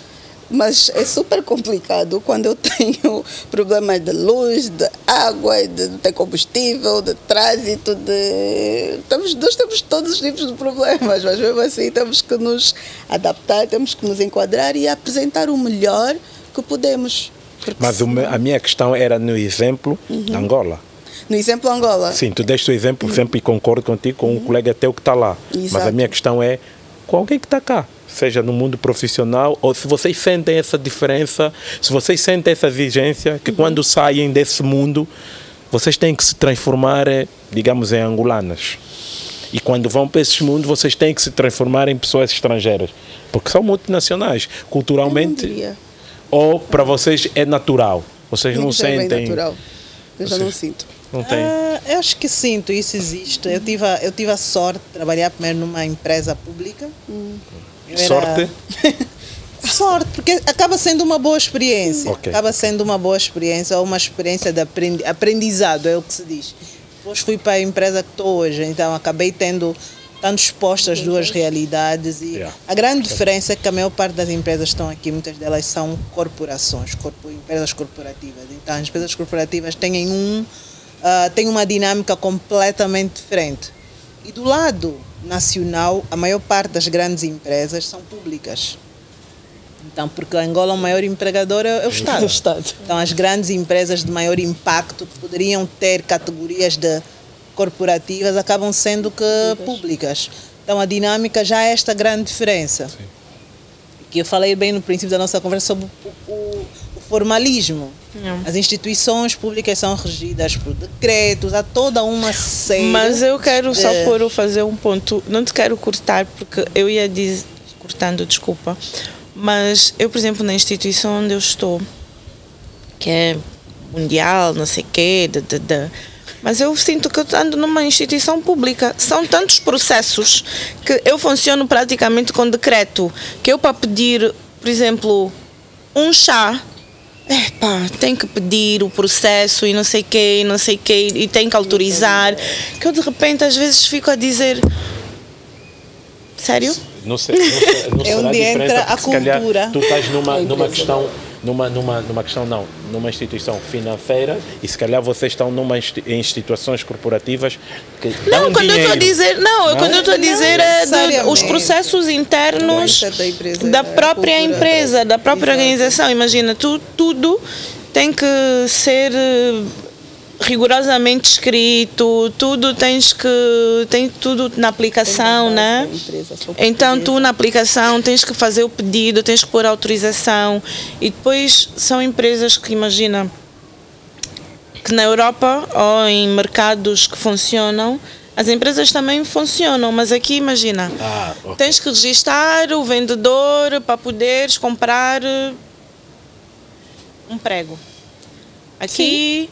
mas é super complicado quando eu *laughs* tenho problemas de luz, de água, de não ter combustível, de trânsito, de. Temos, nós temos todos os tipos de problemas, mas mesmo assim temos que nos adaptar, temos que nos enquadrar e apresentar o melhor que podemos. Mas a minha questão era no exemplo de Angola. No exemplo Angola, Sim, tu deste o exemplo sempre e concordo contigo com um colega teu que está lá. Mas a Exato. minha questão é com alguém que está cá, seja no mundo profissional ou se vocês sentem essa diferença, se vocês sentem essa exigência que quando saem desse mundo vocês têm que se transformar, eh, digamos, em angolanas. E quando vão para esse mundo, vocês têm que se transformar em pessoas estrangeiras, porque são multinacionais, culturalmente, ou para vocês é natural. Vocês não Isso é sentem, natural. Eu já Vocês- não sinto. não têm. Ah, eu acho que sinto, isso existe. Eu tive, a, eu tive a sorte de trabalhar primeiro numa empresa pública. Eu era- Sorte? *laughs* Sorte, porque acaba sendo uma boa experiência. Ok. Acaba sendo uma boa experiência, ou uma experiência de aprendi- aprendizado, é o que se diz. Depois fui para a empresa que estou hoje, então acabei tendo estando exposto às duas realidades e Yeah. a grande diferença é que a maior parte das empresas que estão aqui, muitas delas são corporações, corpo- empresas corporativas. Então as empresas corporativas têm um ah, têm uma dinâmica completamente diferente. E do lado nacional, a maior parte das grandes empresas são públicas. Então, porque a Angola, o maior empregador é é o Estado. É o Estado. Então, as grandes empresas de maior impacto, que poderiam ter categorias de corporativas, acabam sendo que públicas. Então, a dinâmica já é esta grande diferença. Que eu falei bem no princípio da nossa conversa sobre o, o- o formalismo. Não. As instituições públicas são regidas por decretos, há toda uma série. Mas eu quero só pôr, fazer um ponto. Não te quero cortar, porque eu ia dizer. Cortando, desculpa. Mas eu, por exemplo, na instituição onde eu estou, que é mundial, não sei o quê, de, de, de, mas eu sinto que eu ando numa instituição pública. São tantos processos que eu funciono praticamente com decreto. Que eu, para pedir, por exemplo, um chá, Epá, tem que pedir o processo e não sei o quê, e não sei o quê, e tem que autorizar. Que eu de repente às vezes fico a dizer. Sério? Não sei, não sei, não É onde entra a cultura. Tu estás numa, numa questão, numa, numa, numa questão não, numa instituição financeira e se calhar vocês estão numa insti- em instituições corporativas que Não, dão quando eu estou a dinheiro. dizer, não, Não? quando eu estou a dizer é de, necessariamente. os processos internos da empresa, da é própria cultura. empresa, da própria Exato. organização. Imagina, tu, tudo tem que ser eh, rigorosamente escrito, tudo tens que tem tudo na aplicação, né? Então tu na aplicação tens que fazer o pedido, tens que pôr autorização e depois são empresas que imagina que na Europa ou em mercados que funcionam as empresas também funcionam, mas aqui imagina, Ah, ok. tens que registrar o vendedor para poderes comprar um prego. Aqui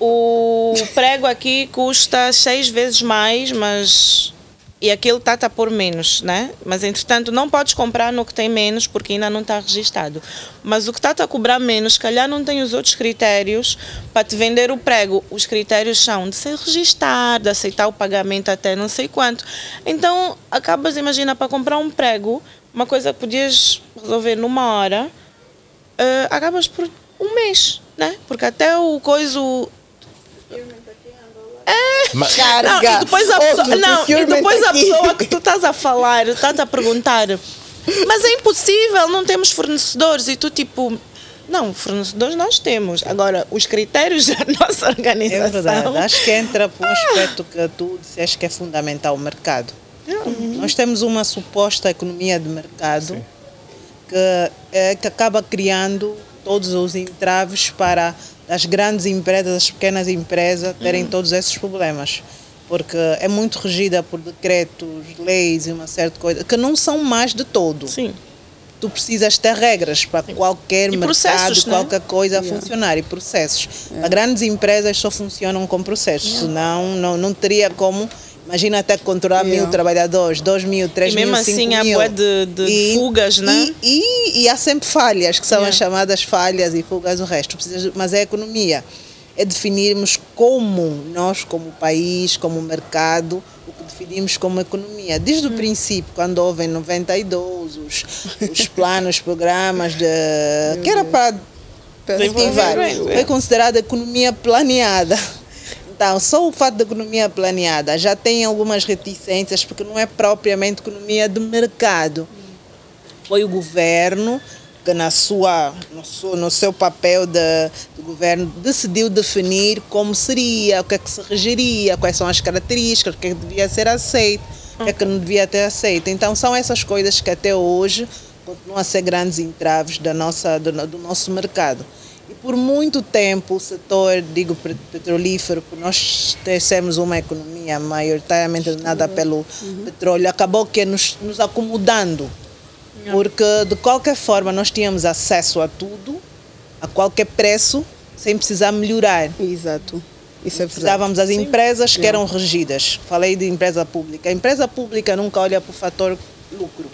o prego aqui custa seis vezes mais, mas e aquilo está a pôr menos, né? Mas entretanto não podes comprar no que tem menos porque ainda não está registado. Mas o que está a cobrar menos, calhar não tem os outros critérios para te vender o prego. Os critérios são de ser registado, de aceitar o pagamento até não sei quanto. Então acabas, imagina, para comprar um prego, uma coisa que podias resolver numa hora, eh, acabas por um mês, né? Porque até o coisa Mas, *laughs* não, e depois a pessoa, não, e depois a aqui. pessoa que tu estás a falar, estás a perguntar, mas é impossível, não temos fornecedores. E tu, tipo, não, fornecedores nós temos. Agora, os critérios *laughs* da nossa É organização. verdade. *laughs* Acho que entra para um aspecto que tu disseste que é fundamental, o mercado. Nós temos uma suposta economia de mercado que, é, que acaba criando todos os entraves para as grandes empresas, as pequenas empresas terem todos esses problemas. Porque é muito regida por decretos, leis e uma certa coisa, que não são mais de todo. Sim. Tu precisas ter regras para qualquer E mercado, né? qualquer coisa funcionar e processos. As grandes empresas só funcionam com processos, senão não, não teria como. Imagina até controlar mil Yeah. trabalhadores, dois mil, três E mesmo mil, assim cinco há mil. bué de- de fugas, né? E, e, e há sempre falhas, que são Yeah. as chamadas falhas e fugas, o resto. Mas é a economia. É definirmos como nós, como país, como mercado, o que definimos como economia. Desde o Hum. princípio, quando houve em 92 os, *laughs* os planos, programas de, que era para foi considerada economia planeada. Então, só o fato da economia planeada já tem algumas reticências, porque não é propriamente economia de mercado. Foi o governo que, na sua, no, seu, no seu papel de, de governo, decidiu definir como seria, o que é que se regeria, quais são as características, o que é que devia ser aceito, o que é que não devia ter aceito. Então, são essas coisas que até hoje continuam a ser grandes entraves da nossa, do, do nosso mercado. E por muito tempo o setor, digo, pe- petrolífero, por nós temos uma economia maioritariamente dominada pelo petróleo, acabou que nos, nos acomodando. Porque, de qualquer forma, nós tínhamos acesso a tudo, a qualquer preço, sem precisar melhorar. Exato. Isso é. Precisávamos das empresas que eram regidas. Falei de empresa pública. A empresa pública nunca olha para o fator lucro.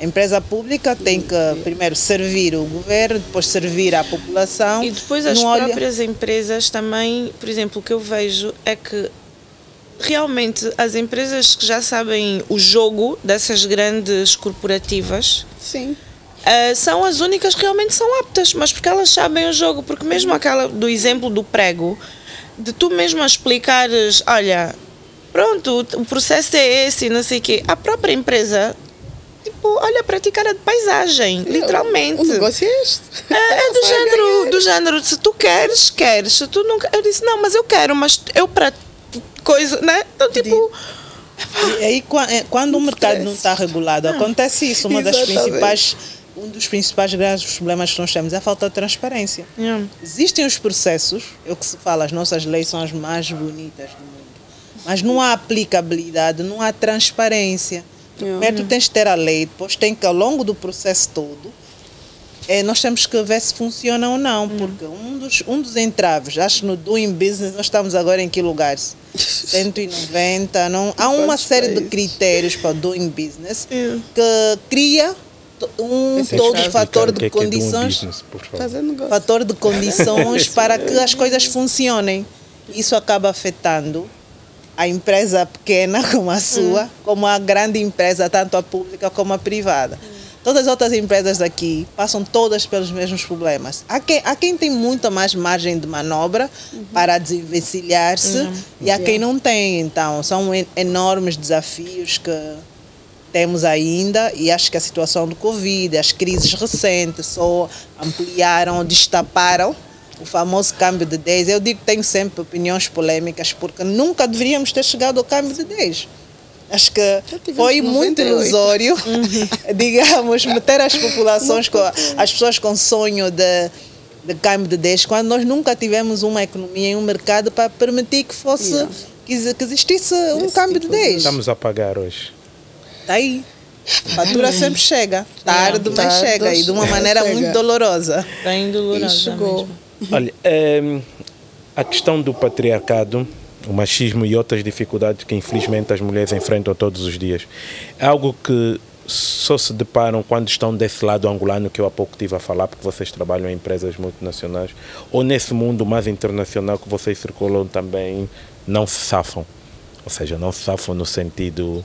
A empresa pública tem que primeiro servir o governo, depois servir a população. E depois as não olha- próprias empresas também, por exemplo, o que eu vejo é que realmente as empresas que já sabem o jogo dessas grandes corporativas Sim. Uh, são as únicas que realmente são aptas, mas porque elas sabem o jogo, porque mesmo aquela do exemplo do prego, de tu mesmo explicares, olha, pronto, o processo é esse, não sei o quê, a própria empresa, tipo, olha para ti cara de paisagem, literalmente. O negócio é este. É, é do género, do género, se tu queres, queres, se tu queres, eu disse, não, mas eu quero, mas eu para coisa, né? Então, tipo, E aí, é, quando o mercado não está regulado, acontece isso. Uma das Exatamente. principais, um dos principais grandes problemas que nós temos é a falta de transparência. yeah. Existem os processos, é o que se fala, as nossas leis são as mais bonitas do mundo. Mas não há aplicabilidade, não há transparência. Primeiro tu tens que ter a lei, depois tem que, ao longo do processo todo, eh, nós temos que ver se funciona ou não, porque um dos, um dos entraves, acho que no Doing Business, nós estamos agora em que lugar? 190, *laughs* não, há uma Quantos série de critérios para Doing Business Yeah. que cria um Esse é todo fator de é é condições business, por favor. Fazer negócio. fator de condições *laughs* para que as coisas funcionem. Isso acaba afetando a empresa pequena *laughs* como a sua, como a grande empresa, tanto a pública como a privada. Todas as outras empresas aqui passam todas pelos mesmos problemas. Há quem, há quem tem muita mais margem de manobra para desenvencilhar-se e há quem não tem. Então, são en- enormes desafios que temos ainda e acho que a situação do Covid, as crises recentes só ampliaram, destaparam o famoso câmbio de 10. Eu digo que tenho sempre opiniões polêmicas, porque nunca deveríamos ter chegado ao câmbio de 10. Acho que foi muito 98. ilusório, *laughs* digamos, meter as populações, com, as pessoas com sonho de, de câmbio de 10, quando nós nunca tivemos uma economia e um mercado para permitir que fosse Yeah. que, exi- que existisse um Esse câmbio tipo de de- 10. Estamos a pagar hoje. Está aí. A fatura sempre chega. Tarde, mas Tarde, chega. E de uma chega. maneira muito dolorosa. Bem E dolorosa chegou. mesmo. Olha, ehm, a questão do patriarcado, o machismo e outras dificuldades que infelizmente as mulheres enfrentam todos os dias, é algo que só se deparam quando estão desse lado angolano que eu há pouco estive a falar, porque vocês trabalham em empresas multinacionais, ou nesse mundo mais internacional que vocês circulam também, não se safam. Ou seja, não se safam no sentido.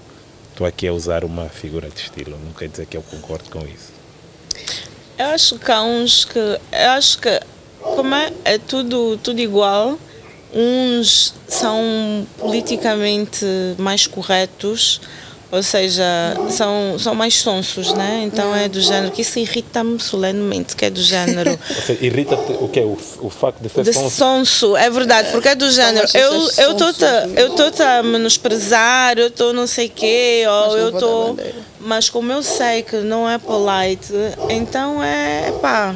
Estou aqui a usar uma figura de estilo, não quer dizer que eu concordo com isso. Eu acho que há uns que. Eu acho que. Como é, é tudo, tudo igual. Uns são politicamente mais corretos, ou seja, são, são mais sonsos, né? Então é do género, que isso irrita-me solenemente, que é do género. *laughs* Irrita-te o quê? O, o facto de ser De sonso? sonso, é verdade, porque é do género. as Eu pessoas eu estou sonsas, eu estou a menosprezar, eu estou não sei quê, Mas ou eu estou, mas como eu sei que não é polite, então é pá.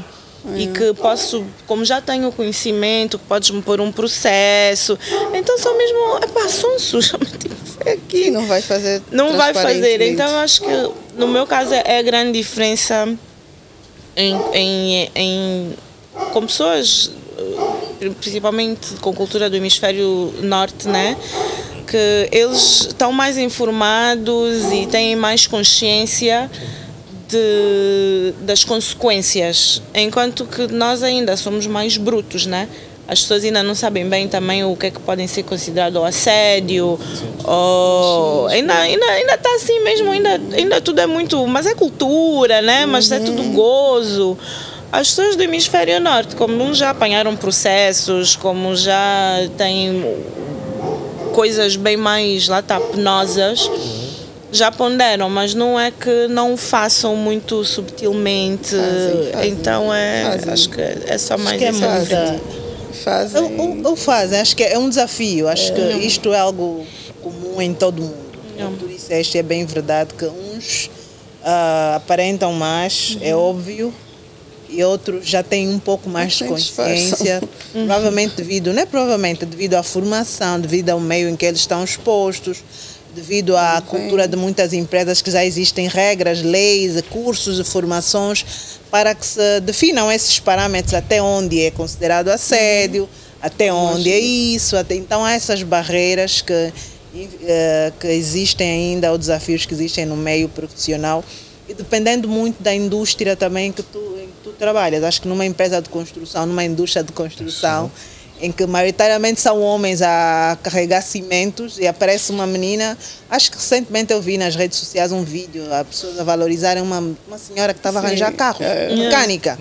E que posso, como já tenho conhecimento, que podes me pôr um processo, então são mesmo, é pá, sonsos. Tipo, é aqui não vai fazer. não vai fazer. Então eu acho que no meu caso é a grande diferença em, em, em com pessoas, principalmente com cultura do hemisfério norte, né? Que eles estão mais informados e têm mais consciência de, das consequências, enquanto que nós ainda somos mais brutos, né? As pessoas ainda não sabem bem também o que é que podem ser considerado assédio, ou ainda ainda ainda está assim mesmo, ainda ainda tudo é muito, mas é cultura, né? Mas é tudo gozo. As pessoas do hemisfério norte, como já apanharam processos, como já têm coisas bem mais lá penosas já ponderam, mas não é que não o façam muito subtilmente. Fazem, fazem. então é, Fazem. acho que é só mais que é aspecto. Fazem. Ou, ou fazem, acho que é um desafio. Acho que isto é algo comum em todo mundo. Como tu disseste, é bem verdade que uns ah, aparentam mais, é óbvio, e outros já têm um pouco mais de consciência, provavelmente devido, não é provavelmente, devido à formação, devido ao meio em que eles estão expostos, devido à cultura de muitas empresas que já existem regras, leis, cursos e formações para que se definam esses parâmetros até onde é considerado assédio, até onde é isso, até, então há essas barreiras que, eh, que existem ainda, ou desafios que existem no meio profissional. E dependendo muito da indústria também que tu, em que tu trabalhas. Acho que numa empresa de construção, numa indústria de construção, em que maioritariamente são homens a carregar cimentos e aparece uma menina. Acho que recentemente eu vi nas redes sociais um vídeo, as pessoas a valorizarem uma, uma senhora que estava a arranjar carro, é. mecânica.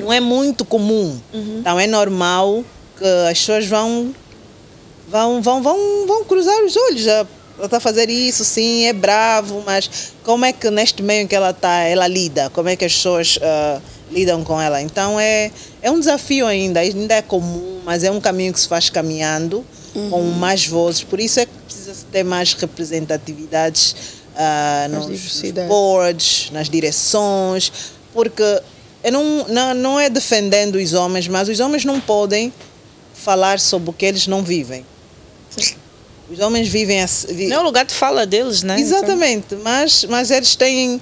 Não é muito comum. Então é normal que as pessoas vão vão, vão, vão, vão cruzar os olhos. Ela está a fazer isso, sim, é bravo, mas como é que neste meio em que ela está, ela lida? Como é que as pessoas ah, lidam com ela? Então é, é um desafio ainda, ainda é comum, mas é um caminho que se faz caminhando com mais vozes. Por isso é que precisa ter mais representatividades Mais nos, nos boards, nas direções, porque eu não, não, não é defendendo os homens, mas os homens não podem falar sobre o que eles não vivem. Os homens vivem assim. Não é o lugar de fala deles, né? Exatamente, mas, mas eles têm,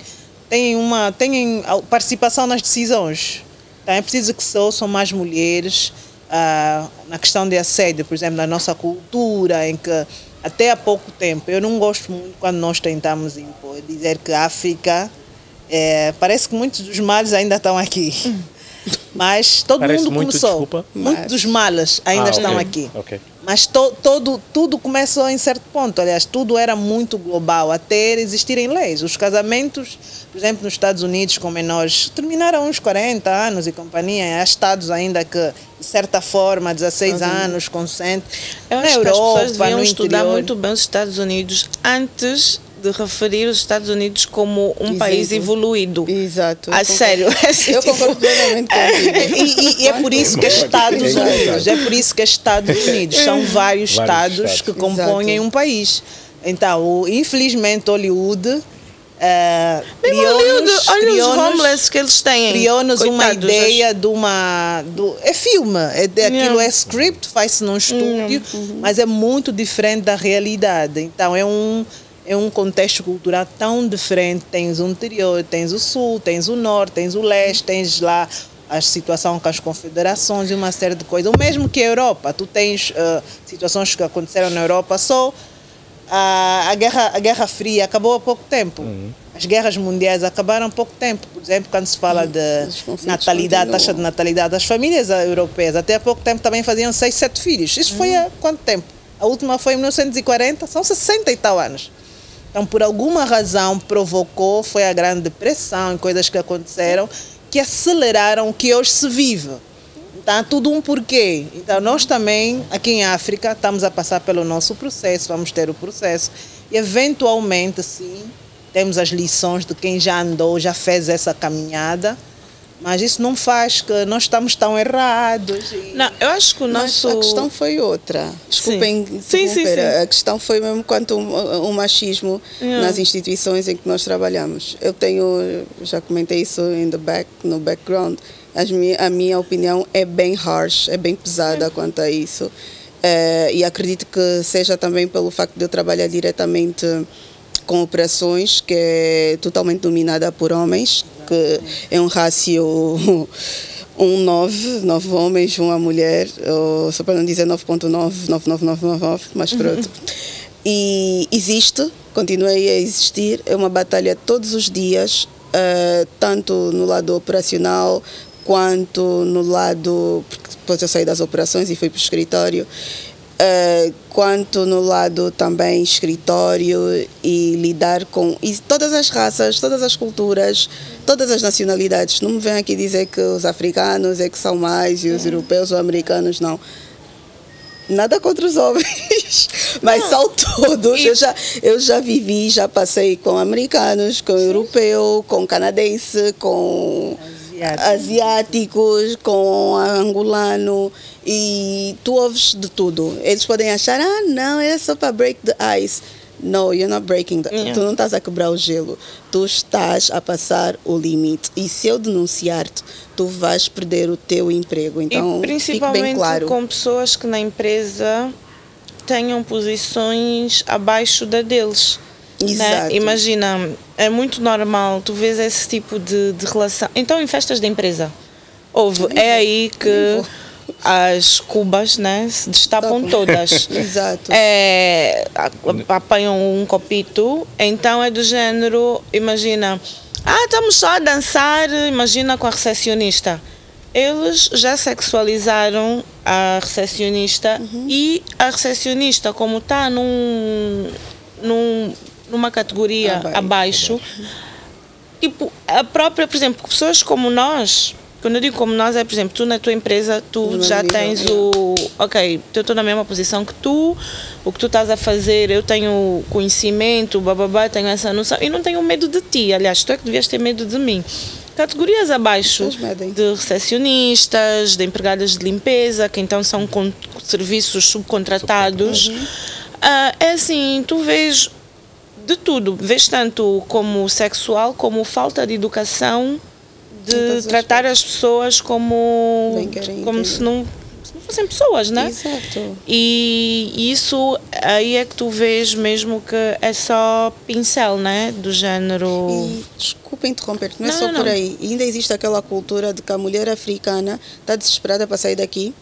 têm, uma, têm participação nas decisões. Então é preciso que se ouçam mais mulheres ah, na questão de assédio, por exemplo, na nossa cultura, em que até há pouco tempo, eu não gosto muito quando nós tentamos impor, dizer que a África, eh, parece que muitos dos males ainda estão aqui. Mas todo Parece mundo muito, começou. desculpa. Muitos dos males ainda Ah, estão ok, aqui. ok. Mas to, todo, tudo começou em certo ponto. Aliás, tudo era muito global, até existirem leis. Os casamentos, por exemplo, nos Estados Unidos, com menores, terminaram uns 40 anos e companhia. Há estados ainda que, de certa forma, 16 anos, consente. Eu Na acho que as Europa, pessoas deviam estudar interior. muito bem os Estados Unidos antes de referir os Estados Unidos como um país Exemplo. evoluído. Exato. A sério. Eu *laughs* concordo plenamente *laughs* contigo. E, e- e é por isso que é Estados Exato. Unidos, é por isso que é Estados *laughs* Unidos. São vários, Vários estados, estados. que compõem Exato. um país. Então, infelizmente, Hollywood Mesmo criou-nos- olha os homeless que eles têm. criou-nos uma ideia de uma. Do, é filme, é, de- aquilo Yeah. é script, faz-se num estúdio, mas é muito diferente da realidade. Então é um, é um contexto cultural tão diferente. Tens o interior, tens o sul, tens o norte, tens o leste, tens lá a situação com as confederações e uma série de coisas. O mesmo que a Europa. Tu tens ah, situações que aconteceram na Europa só a, a, guerra, a Guerra Fria acabou há pouco tempo. As guerras mundiais acabaram há pouco tempo. Por exemplo, quando se fala de Os conflitos natalidade, continuam. taxa de natalidade, as famílias ah, europeias até há pouco tempo também faziam 6, 7 filhos. Isso foi há quanto tempo? A última foi em 1940, são 60 e tal anos. Então, por alguma razão, provocou, foi a Grande Depressão e coisas que aconteceram que aceleraram o que hoje se vive. Então, tudo um porquê. Então, nós também, aqui em África, estamos a passar pelo nosso processo, vamos ter o processo. E, eventualmente, sim, temos as lições de quem já andou, já fez essa caminhada. Mas isso não faz que nós estamos tão errados. e- Não, eu acho que o Mas nosso. a questão foi outra. Desculpem Sim. Sim, sim, sim. A questão foi mesmo quanto o, o machismo Yeah. nas instituições em que nós trabalhamos. Eu tenho, já comentei isso in the back, no background, as a minha opinião é bem harsh, é bem pesada quanto a isso. Eh, e acredito que seja também pelo facto de eu trabalhar diretamente com operações que é totalmente dominada por homens, que é um rácio *laughs* um 9, 9 homens, uma mulher, ou, só para não dizer 9.9, 99999, mas pronto. E existe, continua a existir, é uma batalha todos os dias, eh, tanto no lado operacional quanto no lado, porque depois eu saí das operações e fui para o escritório, eh, quanto no lado também escritório e lidar com e todas as raças, todas as culturas, todas as nacionalidades. Não me vem aqui dizer que os africanos é que são mais e os europeus ou americanos não. Nada contra os homens, *laughs* mas são todos. Eu já, eu já vivi, já passei com americanos, com europeu, com canadense, com Asiático. asiáticos, com angolano e tu ouves de tudo. Eles podem achar, ah, não, é só para break the ice. No, you're not breaking the Yeah. Tu não estás a quebrar o gelo. Tu estás a passar o limite. E se eu denunciar-te, tu vais perder o teu emprego. Então, e principalmente bem claro. com pessoas que na empresa tenham posições abaixo da deles. né? Exato. Imagina, é muito normal tu vês esse tipo de, de relação. Então, em festas da empresa, houve, é aí que as cubas né, se destapam todas. *laughs* Exato. É, apanham um copito, então é do género, imagina, ah, estamos só a dançar, imagina com a recepcionista. Eles já sexualizaram a recepcionista e a recepcionista, como está num, num, numa categoria Abaixo. abaixo, tipo, a própria, por exemplo, pessoas como nós, quando eu digo como nós, é, por exemplo, tu na tua empresa, tu No já tens é. o. Ok, eu estou na mesma posição que tu, o que tu estás a fazer, eu tenho conhecimento, bababá, tenho essa noção, e não tenho medo de ti, aliás, tu é que devias ter medo de mim. Categorias abaixo de recepcionistas, de empregadas de limpeza, que então são serviços subcontratados. Ah, é assim, tu vês de tudo, vês tanto como sexual, como falta de educação, de tratar as pessoas como, como se não, se não fossem pessoas, né? Exato. E isso aí é que tu vês mesmo que é só pincel, né? Do género. E desculpa interromper, não é só não, por aí. Ainda existe aquela cultura de que a mulher africana está desesperada para sair daqui.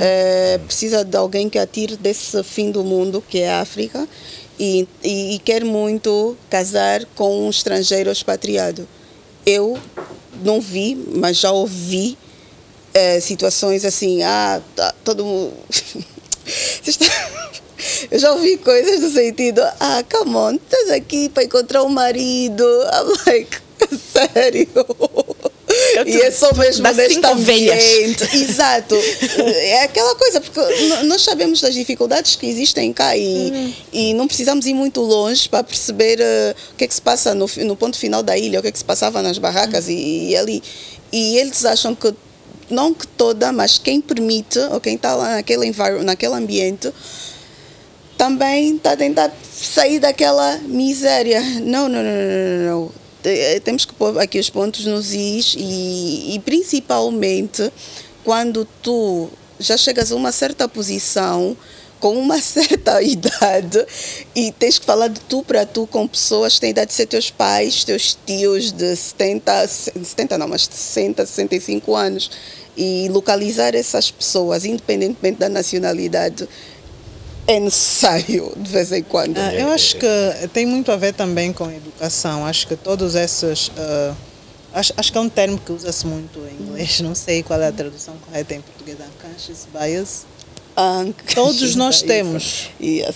É, precisa de alguém que a tire desse fim do mundo, que é a África, e, e, e quer muito casar com um estrangeiro expatriado. Eu não vi, mas já ouvi é, situações assim, ah, tá, todo mundo. *laughs* Estão- Eu já ouvi coisas no sentido, ah, come on, estás aqui para encontrar um marido. *laughs* I'm like, *laughs* sério? Eu e é só mesmo das neste cinco ovelhas. ambiente. *laughs* Exato. É aquela coisa, porque nós sabemos das dificuldades que existem cá e, e não precisamos ir muito longe para perceber eh, o que é que se passa no, no ponto final da ilha, o que é que se passava nas barracas e, e ali. E eles acham que, não que toda, mas quem permite, ou quem está lá naquele, naquele ambiente, também está a tentar sair daquela miséria. Não, não, não, não, não, não. Te- Temos que pôr aqui os pontos nos is e, e principalmente quando tu já chegas a uma certa posição, com uma *laughs* certa idade, e tens que falar de tu para tu com pessoas que têm idade de ser teus pais, teus tios de 70, 70 não, mas de 60, 65 anos, e localizar essas pessoas, independentemente da nacionalidade, é necessário de vez em quando. Ah, eu acho que tem muito a ver também com a educação. Acho que todos esses. ah, acho, acho que é um termo que usa-se muito em inglês, não sei qual é a tradução correta em português. Unconscious bias. *laughs* Todos nós temos.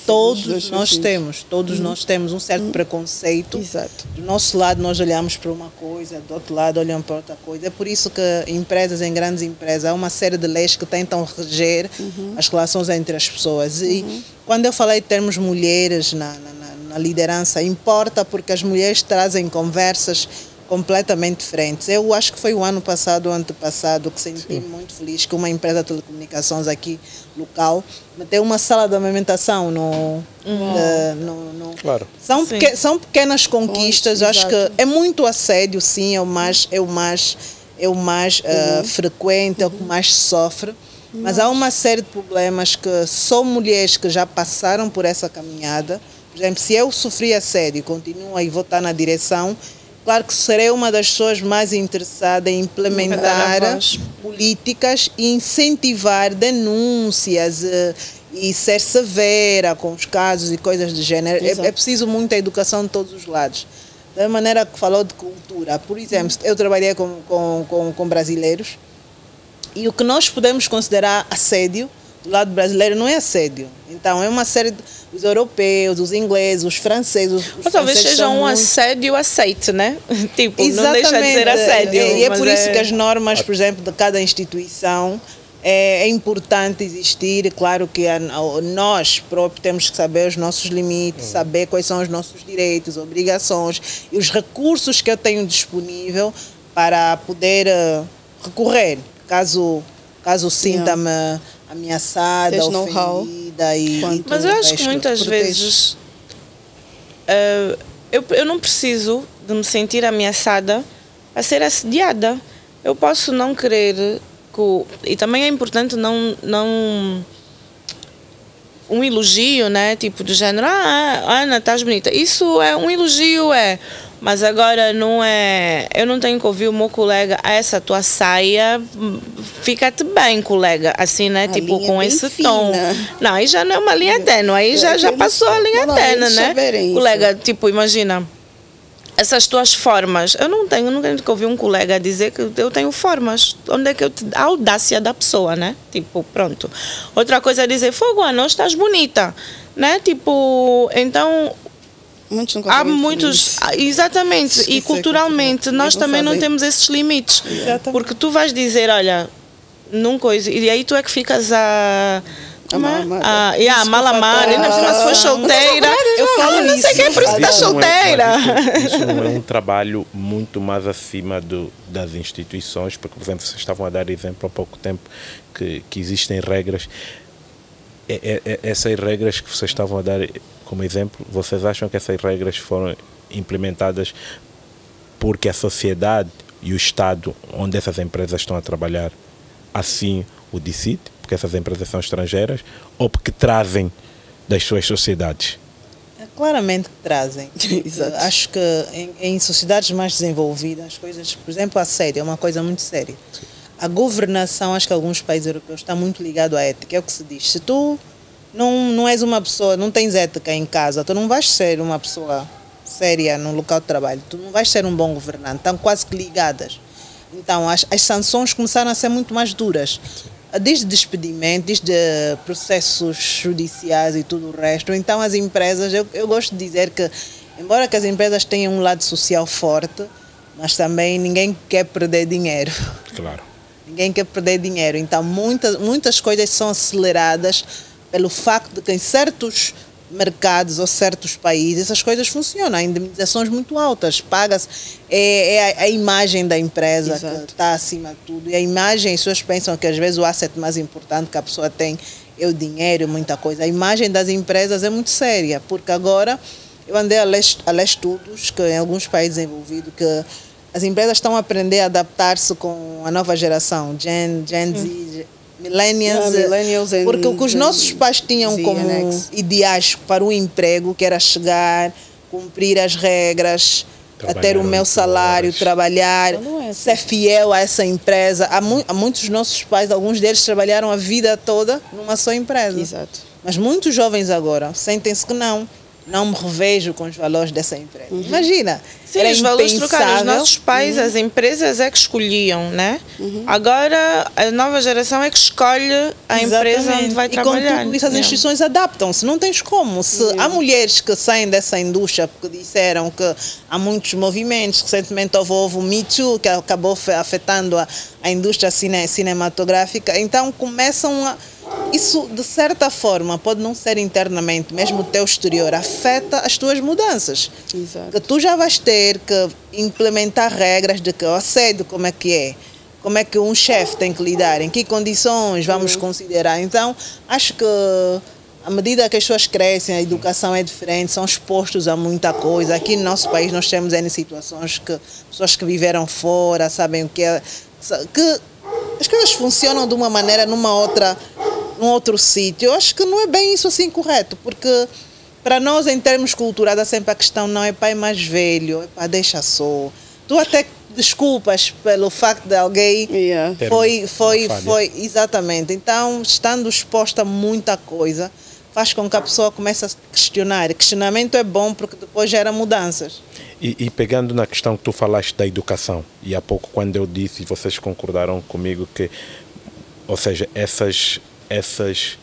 Todos os nós temos. Todos nós temos um certo preconceito. Exato. Do nosso lado nós olhamos para uma coisa, do outro lado olham para outra coisa. É por isso que empresas, em grandes empresas, há uma série de leis que tentam reger as relações entre as pessoas. E quando eu falei de termos mulheres na, na, na- na liderança, importa porque as mulheres trazem conversas completamente diferentes. Eu acho que foi o ano passado ou antepassado que senti muito feliz que uma empresa de telecomunicações aqui local meteu uma sala de amamentação no, eh, no, no- Claro. são, Sim. peque- são pequenas conquistas, eu acho que é muito assédio, sim, é o mais, é o mais, é o mais eh, frequente, é o que mais sofre. Mas há uma série de problemas que só mulheres que já passaram por essa caminhada, por exemplo, se eu sofri assédio e continuo aí vou estar na direção, claro que serei uma das pessoas mais interessadas em implementar políticas e incentivar denúncias eh, e ser severa com os casos e coisas do gênero. É, é preciso muita educação de todos os lados. Da maneira que falou de cultura, por exemplo, eu trabalhei com, com, com, com brasileiros e o que nós podemos considerar assédio do lado brasileiro não é assédio. Então, é uma série de, os europeus, os ingleses, os franceses. Os, talvez franceses seja um muito- assédio aceite, né? *laughs* tipo, não Exatamente. deixa de ser assédio. E, é por isso que as normas, por exemplo, de cada instituição é, é importante existir. Claro que a- nós próprios temos que saber os nossos limites, saber quais são os nossos direitos, obrigações e os recursos que eu tenho disponível para poder eh, recorrer, caso, caso sinta-me ameaçada, Tens ofendida e, e Mas eu acho que muitas vezes eh, eu, eu não preciso de me sentir ameaçada a ser assediada. Eu posso não querer que o- e também é importante não não um elogio, né? Tipo do género, ah, Ana, estás bonita. Isso é um elogio, é. Mas agora não é. Eu não tenho que ouvir o meu colega, ah, essa tua saia fica-te bem, colega. Assim, né? A tipo, com bem esse fina. tom. Não, aí já não é uma linha tênue, aí já, já passou a linha tênue, né? Colega, tipo, imagina. Essas tuas formas, eu não tenho, que ouvir um colega dizer que eu tenho formas. Onde é que eu te, a audácia da pessoa, né? Tipo, pronto. Outra coisa é dizer, fogo, Ana, hoje estás bonita, né? Tipo, então Muitos há muitos. ah, Exatamente. Isso E é culturalmente, cultural. nós também não temos esses limites. Exatamente. Porque tu vais dizer, olha, num coisa. E aí tu é que ficas a. É? malamada. Ah, yeah, malamada. Ainda por cima se for solteira. Eu falo não sei quem é por isso que está Isso não é- solteira. isso, não é um trabalho muito mais acima do, das instituições, porque, por exemplo, vocês estavam a dar exemplo há pouco tempo que, que existem regras. É- é- é- essas regras que vocês estavam a dar como exemplo, vocês acham que essas regras foram implementadas porque a sociedade e o Estado onde essas empresas estão a trabalhar assim o decide, porque essas empresas são estrangeiras, ou porque trazem das suas sociedades? É Claramente que trazem. *laughs* Exato. Acho que em, em sociedades mais desenvolvidas, as coisas, por exemplo, a sério, é uma coisa muito séria. A governação, acho que alguns países europeus está muito ligado à ética. É o que se diz. Se tu não, não és uma pessoa, não tens ética em casa, tu não vais ser uma pessoa séria no local de trabalho, tu não vais ser um bom governante. Estão quase que ligadas. Então, as, as sanções começaram a ser muito mais duras. Desde despedimento, desde processos judiciais e tudo o resto. Então, as empresas, eu, eu gosto de dizer que, embora que as empresas tenham um lado social forte, mas também ninguém quer perder dinheiro. Claro. *laughs* Ninguém quer perder dinheiro. Então, muitas, muitas coisas são aceleradas pelo facto de que em certos mercados ou certos países essas coisas funcionam. Há indemnizações muito altas. Pagas. É, é a, a, imagem da empresa Exato. que está acima de tudo. E a imagem, as pessoas pensam que às vezes o asset mais importante que a pessoa tem é o dinheiro, muita coisa. A imagem das empresas é muito séria, porque agora eu andei a ler, a ler estudos que em alguns países envolvidos que as empresas estão a aprender a adaptar-se com a nova geração, Gen, Gen Z, hum. Millennials, yeah, millennials porque o que os nossos pais tinham Z como ideais para o emprego, que era chegar, cumprir as regras, a ter o meu salário, horas. trabalhar, é ser fiel a essa empresa. Há, mu há muitos dos nossos pais, alguns deles trabalharam a vida toda numa só empresa. Exato. Mas muitos jovens agora sentem-se que não não me revejo com os valores dessa empresa. Uhum. Imagina. Sim, os valores trocaram. Os nossos pais, uhum. as empresas é que escolhiam, né? Uhum. Agora a nova geração é que escolhe a Exatamente. empresa onde vai e trabalhar. E com tudo isso as instituições adaptam-se. Não tens como. Se há mulheres que saem dessa indústria porque disseram que há muitos movimentos, recentemente houve, houve o Me Too, que acabou afetando a, a indústria cine, cinematográfica, então começam a isso de certa forma pode não ser internamente, mesmo o teu exterior afeta as tuas mudanças. Exato. Que tu já vais ter que implementar regras de que eu aceito como é que é, como é que um chefe tem que lidar, em que condições vamos uhum. considerar. Então, acho que à medida que as pessoas crescem, a educação é diferente, são expostos a muita coisa. Aqui no nosso país nós temos N situações que pessoas que viveram fora sabem o que é. que as coisas funcionam de uma maneira numa outra num outro sítio. Eu acho que não é bem isso assim correto, porque para nós, em termos culturais, há sempre a questão, não é pai mais velho, é pá, deixa só. Tu até desculpas pelo facto de alguém yeah. foi, foi, foi, exatamente. Então, estando exposta a muita coisa, faz com que a pessoa comece a questionar. questionamento é bom porque depois gera mudanças. E, e, pegando na questão que tu falaste da educação, e há pouco quando eu disse, e vocês concordaram comigo que, ou seja, essas essas,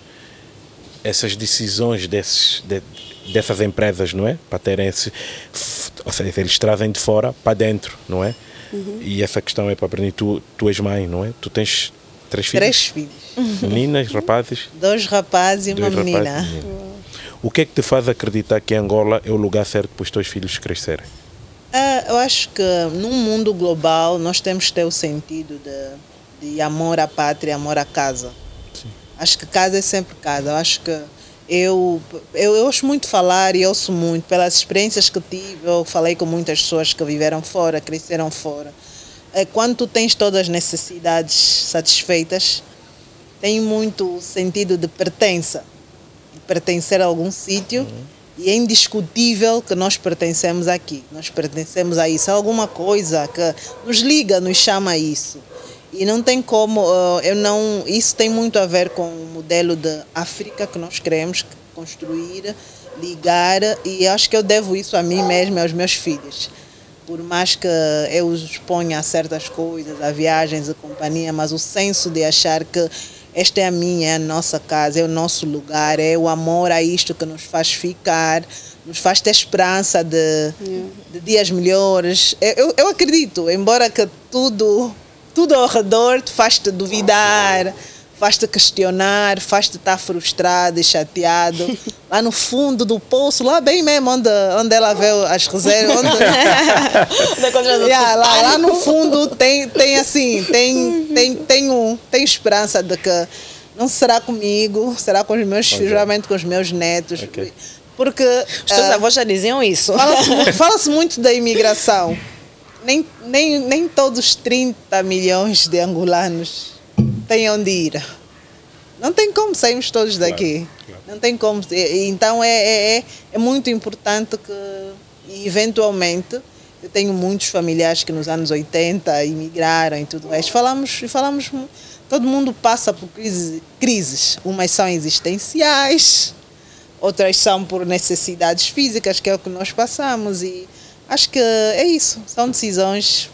essas decisões desses, de, dessas empresas, não é? Para terem esse. Ou seja, eles trazem de fora para dentro, não é? Uhum. E essa questão é para aprender. Tu, tu és mãe, não é? Tu tens três filhos? Três filhos. *laughs* Meninas, rapazes? Dois rapazes e uma Dois menina. Rapazes, menina. O que é que te faz acreditar que Angola é o lugar certo para os teus filhos crescerem? Uh, eu acho que num mundo global nós temos que ter o sentido de, de amor à pátria, amor à casa. Acho que casa é sempre casa. Eu acho que eu, eu, eu ouço muito falar e ouço muito pelas experiências que tive. Eu falei com muitas pessoas que viveram fora, cresceram fora. É, quando tu tens todas as necessidades satisfeitas, tem muito sentido de pertença, de pertencer a algum sítio. Uhum. E é indiscutível que nós pertencemos aqui, nós pertencemos a isso. Há alguma coisa que nos liga, nos chama a isso. E não tem como, eu não, isso tem muito a ver com o modelo de África que nós queremos construir, ligar, e acho que eu devo isso a mim mesmo e aos meus filhos. Por mais que eu os exponha a certas coisas, a viagens e companhia, mas o senso de achar que esta é a minha, é a nossa casa, é o nosso lugar, é o amor a isto que nos faz ficar, nos faz ter esperança de, de dias melhores. Eu, eu acredito, embora que tudo tudo ao redor te faz-te duvidar, faz-te questionar, faz-te estar frustrado e chateado. *laughs* Lá no fundo do poço, lá bem mesmo onde, onde ela vê as reservas. Onde... *laughs* yeah, lá, lá no fundo tem, tem assim, tem, tem, tem, um, tem esperança de que não será comigo, será com os meus filhos, realmente com os meus netos. Okay. Porque. Os teus uh, avós já diziam isso. Fala-se *laughs* fala muito da imigração nem, nem, nem todos os 30 milhões de angolanos têm onde ir. Não tem como sairmos todos daqui. Claro, claro. Não tem como. Então é, é, é, é muito importante que, eventualmente, eu tenho muitos familiares que nos anos 80 imigraram e tudo mais. Falamos, falamos, todo mundo passa por crises, crises. Umas são existenciais, outras são por necessidades físicas, que é o que nós passamos. E Acho que é isso. São decisões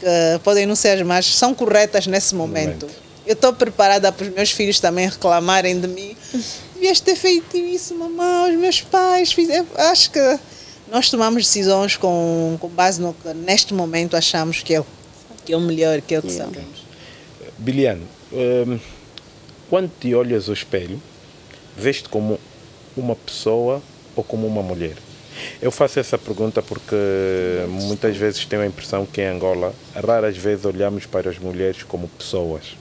que podem não ser mais, são corretas nesse momento. Eu estou preparada para os meus filhos também reclamarem de mim. Devias ter feito isso, mamãe, os meus pais fizeram. Acho que nós tomamos decisões com, com base no que neste momento achamos que é, o- que é o melhor, que é o que Yeah. sabemos. Biliane, hum, quando te olhas ao espelho, vês-te como uma pessoa ou como uma mulher? Eu faço essa pergunta porque muitas vezes tenho a impressão que em Angola, raras vezes olhamos para as mulheres como pessoas.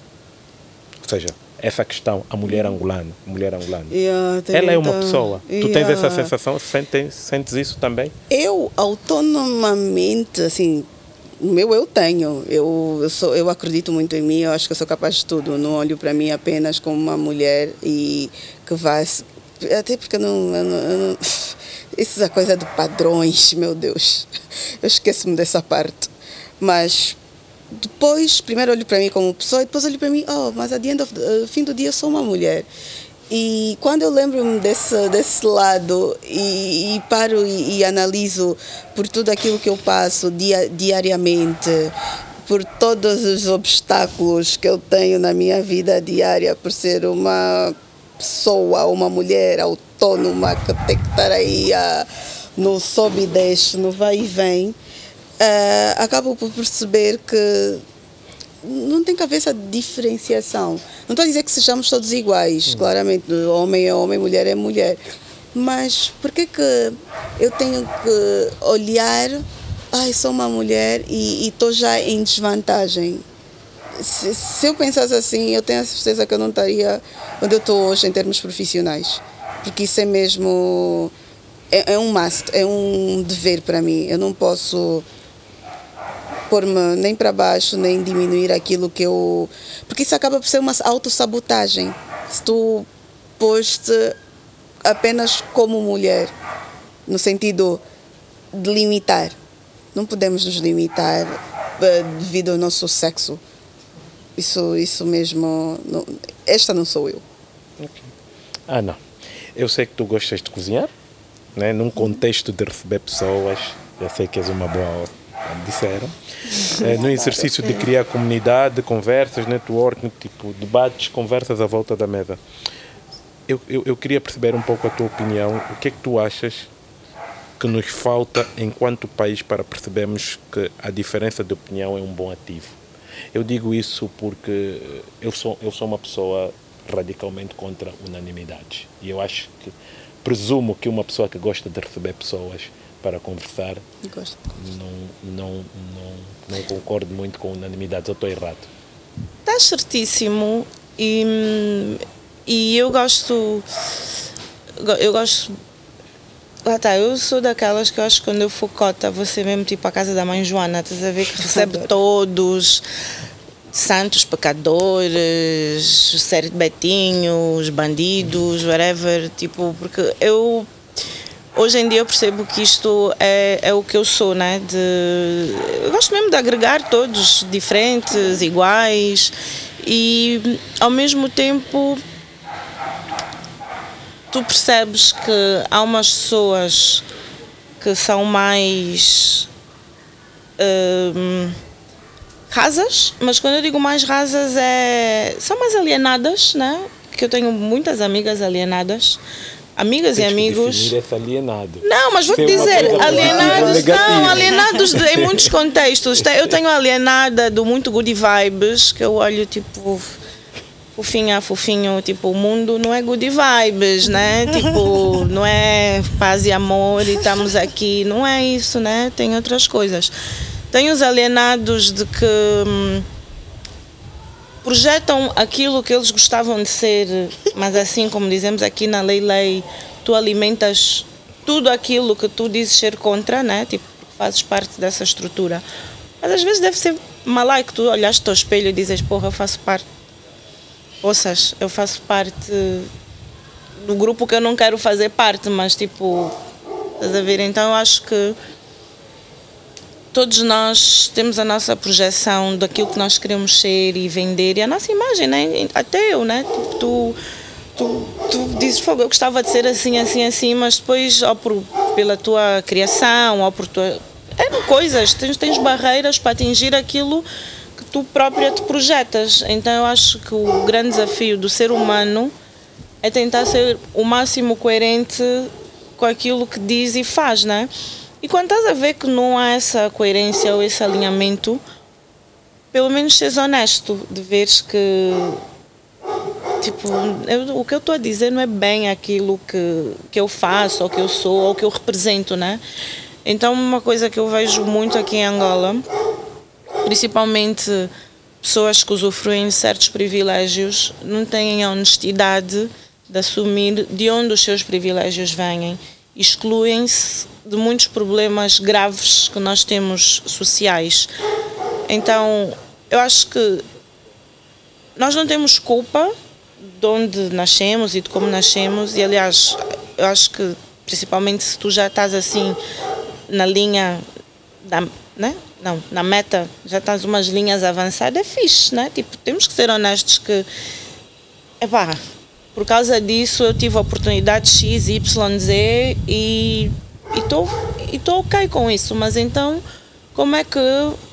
Ou seja, essa questão, a mulher angolana, mulher angolana. Yeah, Ela é uma pessoa. Tu tens essa Yeah. sensação? Sentes, sentes isso também? Eu, autonomamente, assim, o meu eu tenho. Eu, eu, sou, eu acredito muito em mim, eu acho que eu sou capaz de tudo. Não olho para mim apenas como uma mulher e que vai. Até porque não. Eu não, eu não isso é coisa de padrões, meu Deus. Eu esqueço-me dessa parte. Mas depois, primeiro olho para mim como pessoa e depois olho para mim, oh, mas a the end of the, uh, fim do dia eu sou uma mulher. E quando eu lembro-me desse, desse lado e, e paro e, e analiso por tudo aquilo que eu passo dia, diariamente, por todos os obstáculos que eu tenho na minha vida diária, por ser uma pessoa, uma mulher autônoma que tem que estar aí a, no sobe e desce, no vai e vem, eh, acabo por perceber que não tem que haver essa diferenciação. Não estou a dizer que sejamos todos iguais, claramente, homem é homem, mulher é mulher. Mas por que que eu tenho que olhar, ai, sou uma mulher e estou já em desvantagem? Se, se eu pensasse assim, eu tenho a certeza que eu não estaria onde eu estou hoje em termos profissionais. Porque isso é mesmo. É, é um must, é um dever para mim. Eu não posso pôr-me nem para baixo, nem diminuir aquilo que eu. Porque isso acaba por ser uma autossabotagem. Se tu poste apenas como mulher, no sentido de limitar. Não podemos nos limitar eh, devido ao nosso sexo. Isso, isso mesmo. não- esta não sou eu. Ah, não. Eu sei que tu gostas de cozinhar, né? num contexto de receber pessoas. Eu sei que és uma boa, disseram. É, no exercício de criar comunidade, conversas, networking, tipo, debates, conversas à volta da mesa. Eu, eu, eu queria perceber um pouco a tua opinião. O que é que tu achas que nos falta enquanto país para percebermos que a diferença de opinião é um bom ativo? Eu digo isso porque eu sou, eu sou uma pessoa radicalmente contra unanimidades. E eu acho que, presumo que uma pessoa que gosta de receber pessoas para conversar não, não, não, não concordo muito com unanimidades. Eu estou errado. Estás certíssimo e, e eu gosto. go- Eu gosto. Lá tá, eu sou daquelas que eu acho que quando eu for cota, vou ser mesmo tipo a casa da mãe Joana, estás a ver que recebe *laughs* todos, santos pecadores, série de betinhos, bandidos, whatever, tipo, porque eu hoje em dia eu percebo que isto é, é o que eu sou, né? De, eu gosto mesmo de agregar todos diferentes, iguais e ao mesmo tempo tu percebes que há umas pessoas que são mais hum, rasas, mas quando eu digo mais rasas é são mais alienadas, né? Que eu tenho muitas amigas alienadas, amigas Tens e que amigos. definir esse alienado. Não, mas vou te dizer, alienados, não, alienados de- em *laughs* muitos contextos. Te- Eu tenho alienada do muito good vibes, que eu olho tipo fofinha, fofinho, tipo, o mundo não é good vibes, né? *laughs* Tipo, não é paz e amor e estamos aqui, não é isso, né? Tem outras coisas. Tem os alienados de que hum, projetam aquilo que eles gostavam de ser, mas assim como dizemos aqui na Lei Lei, tu alimentas tudo aquilo que tu dizes ser contra, né? Tipo, fazes parte dessa estrutura. Mas às vezes deve ser malai que tu olhaste ao espelho e dizes, porra, eu faço parte. Poças, eu faço parte do grupo que eu não quero fazer parte, mas tipo, estás a ver? Então eu acho que todos nós temos a nossa projeção daquilo que nós queremos ser e vender e a nossa imagem, né? Até eu, né? Tipo, tu, tu, tu dizes, fogo, eu gostava de ser assim, assim, assim, mas depois, ou por, pela tua criação, ou por tua. É coisas, tens, tens barreiras para atingir aquilo que tu própria te projetas. Então eu acho que o grande desafio do ser humano é tentar ser o máximo coerente com aquilo que diz e faz, né? E quando estás a ver que não há essa coerência ou esse alinhamento, pelo menos seres honesto, de veres que tipo, eu, o que eu estou a dizer não é bem aquilo que, que eu faço, ou que eu sou, ou que eu represento, né? Então, uma coisa que eu vejo muito aqui em Angola, principalmente pessoas que usufruem de certos privilégios, não têm a honestidade de assumir de onde os seus privilégios vêm. Excluem-se de muitos problemas graves que nós temos sociais. Então, eu acho que nós não temos culpa de onde nascemos e de como nascemos, e aliás, eu acho que principalmente se tu já estás assim na linha da, né? Não, na meta já estás umas linhas avançadas, é fixe, né? Tipo, temos que ser honestos que epá, por causa disso eu tive a oportunidade X, Y, Z e estou e tô ok com isso, mas então como é que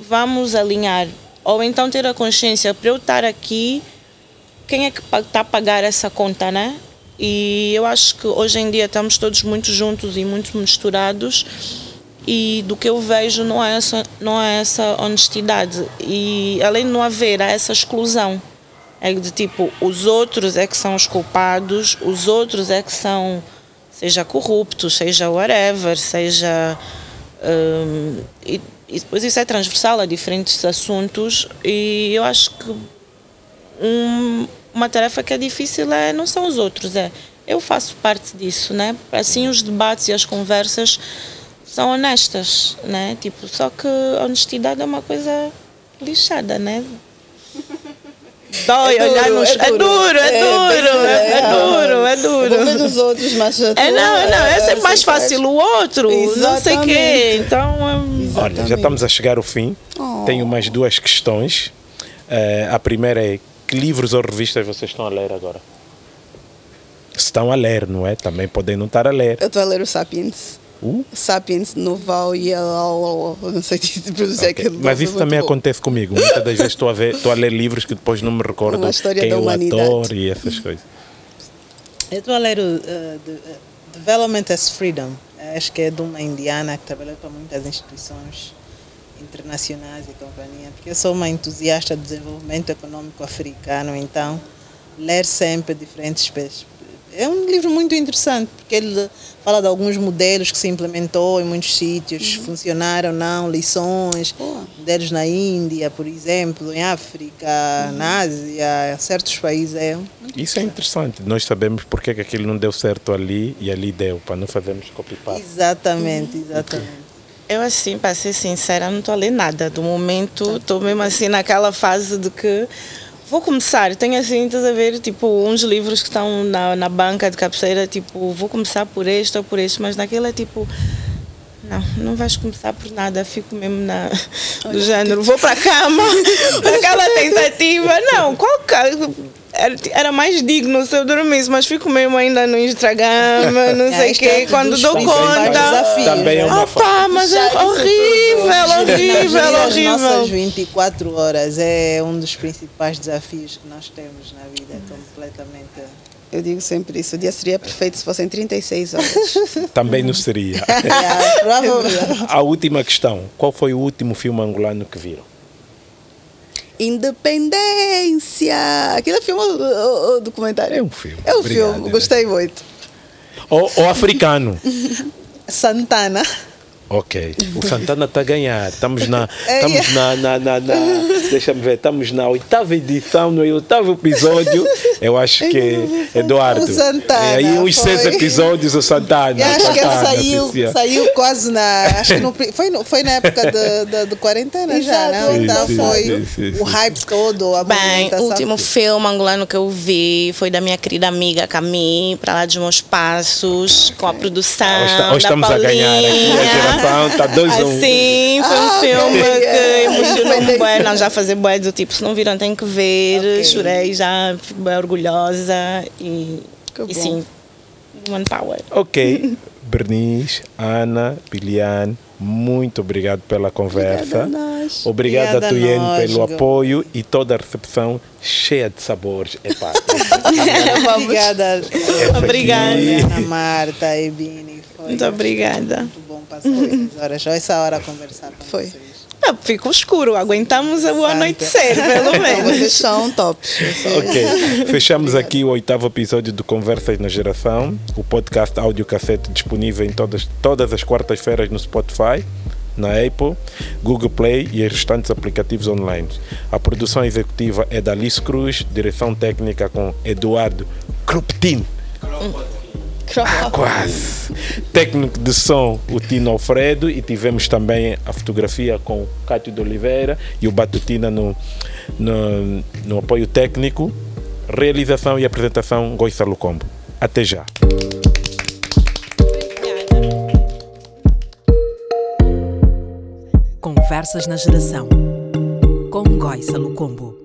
vamos alinhar? Ou então ter a consciência para eu estar aqui, quem é que está a pagar essa conta, né? E eu acho que hoje em dia estamos todos muito juntos e muito misturados e do que eu vejo não é essa, não é essa honestidade. E além de não haver essa exclusão, é de tipo, os outros é que são os culpados, os outros é que são, seja corruptos, seja whatever, seja. Um, e, e depois isso é transversal a diferentes assuntos e eu acho que um, uma tarefa que é difícil é não são os outros, é eu faço parte disso, né? Assim os debates e as conversas são honestas, né? Tipo, só que a honestidade é uma coisa lixada, né? Dói É duro, olhar nos. é É duro. duro, é É duro, bem é, é duro, é duro. Vou ver dos outros, mas a É, não, não, é sempre mais fácil o outro, não sei o quê. Exatamente. Então, hum, Olha, já Exatamente. estamos a chegar ao fim. Oh. Tenho mais duas questões. Eh, a primeira é: que livros ou revistas vocês estão a ler agora? Se estão a ler, não é? Também podem não estar a ler. Eu estou a ler o Sapiens. Uh, Sapiens Noval Yellow, não sei se pronunciar ok. aquele Mas isso também bom. acontece comigo. Muitas das vezes estou a, ver, estou a ler livros que depois não me recordo Uma história quem da é o humanidade. ator e essas coisas. Eu estou a ler o uh, de- uh, Development as Freedom. Acho que é de uma indiana que trabalhou para muitas instituições internacionais e companhia. Porque eu sou uma entusiasta do desenvolvimento econômico africano, então ler sempre diferentes espécies. É um livro muito interessante, porque ele fala de alguns modelos que se implementou em muitos sítios, funcionaram, não, lições, Boa. modelos na Índia, por exemplo, em África, na Ásia, certos países. É Isso é interessante. Nós sabemos porque é que aquilo não deu certo ali e ali deu, para não fazermos copy-paste. Exatamente, exatamente. eu assim, para ser sincera, não estou a ler nada. Do momento, estou mesmo assim naquela fase de que vou começar. Tenho assim, estás a ver, tipo, uns livros que estão na, na banca de cabeceira, tipo, vou começar por este ou por este, mas naquele é tipo. Não, não vais começar por nada, fico mesmo na, do género, vou para a cama, *laughs* aquela tentativa. Não, qual era, mais digno se eu dormisse, mas fico mesmo ainda no Instagram, não *laughs* É, sei o é quê, quando dou principais conta. Também é uma Ah pá, mas é disse horrível, Gerir horrível, as nossas horrível. 24 horas é um dos principais desafios que nós temos na vida, é completamente. Eu digo sempre isso. O dia seria perfeito se fossem 36 horas. *laughs* Também não seria. *laughs* É, provavelmente. A última questão: qual foi o último filme angolano que viram? Independência! Aquilo é filme ou, documentário? É um filme. É um Obrigado, filme, gostei muito. Ou, ou africano? *laughs* Santana. Ok. O Santana está a ganhar. Estamos na. *laughs* É, Estamos na. na, na, na Deixa-me ver. Estamos na oitava edição, no oitavo episódio. *laughs* Eu acho que Eduardo. O Santana, É aí uns seis episódios o Santana. Eu acho que ele saiu, sim, sim. saiu quase na. Acho que no *laughs* foi, no- foi na época de, de, de quarentena já, né? Sim, Então sim, foi sim, sim, o sim. hype todo, a Bem, o último filme angolano que eu vi foi da minha querida amiga Cami, para lá dos meus passos, com a produção. Hoje, tá- hoje da estamos a ganhar aqui. A Paulinha. geração está 2 a 1. Assim, foi um Ah, filme ok. que emocionou bué, não, já fazer bué do tipo, se não viram tem que ver, Ok. chorei já, fico bem orgulhosa e, e sim, one power. Ok. *laughs* Bernice, Ana, Piliane, muito obrigado pela conversa. Obrigada a nós. Obrigado Obrigada a pelo apoio e toda a recepção cheia de sabores. Epá, *laughs* Obrigada. Obrigada. Ana Marta, Ebini. Foi Muito obrigada. Muito bom, passou essas horas, só essa hora a conversar com Foi. vocês. Ah, fica escuro, aguentamos o anoitecer, pelo *laughs* menos. vocês são tops. Ok, fechamos aqui o oitavo episódio do Conversas na Geração, o podcast áudio cassete disponível em todas, todas as quartas-feiras no Spotify, na Apple, Google Play e os restantes aplicativos online. A produção executiva é da Alice Cruz, direção técnica com Eduardo Kruptin. Quase. Técnico de som, o Tino Alfredo, e tivemos também a fotografia com o Cátio de Oliveira e o Batutina no, no, no apoio técnico. Realização e apresentação, Goissa Lucombo. Até já. Conversas na Geração. Com Goissa Lucombo.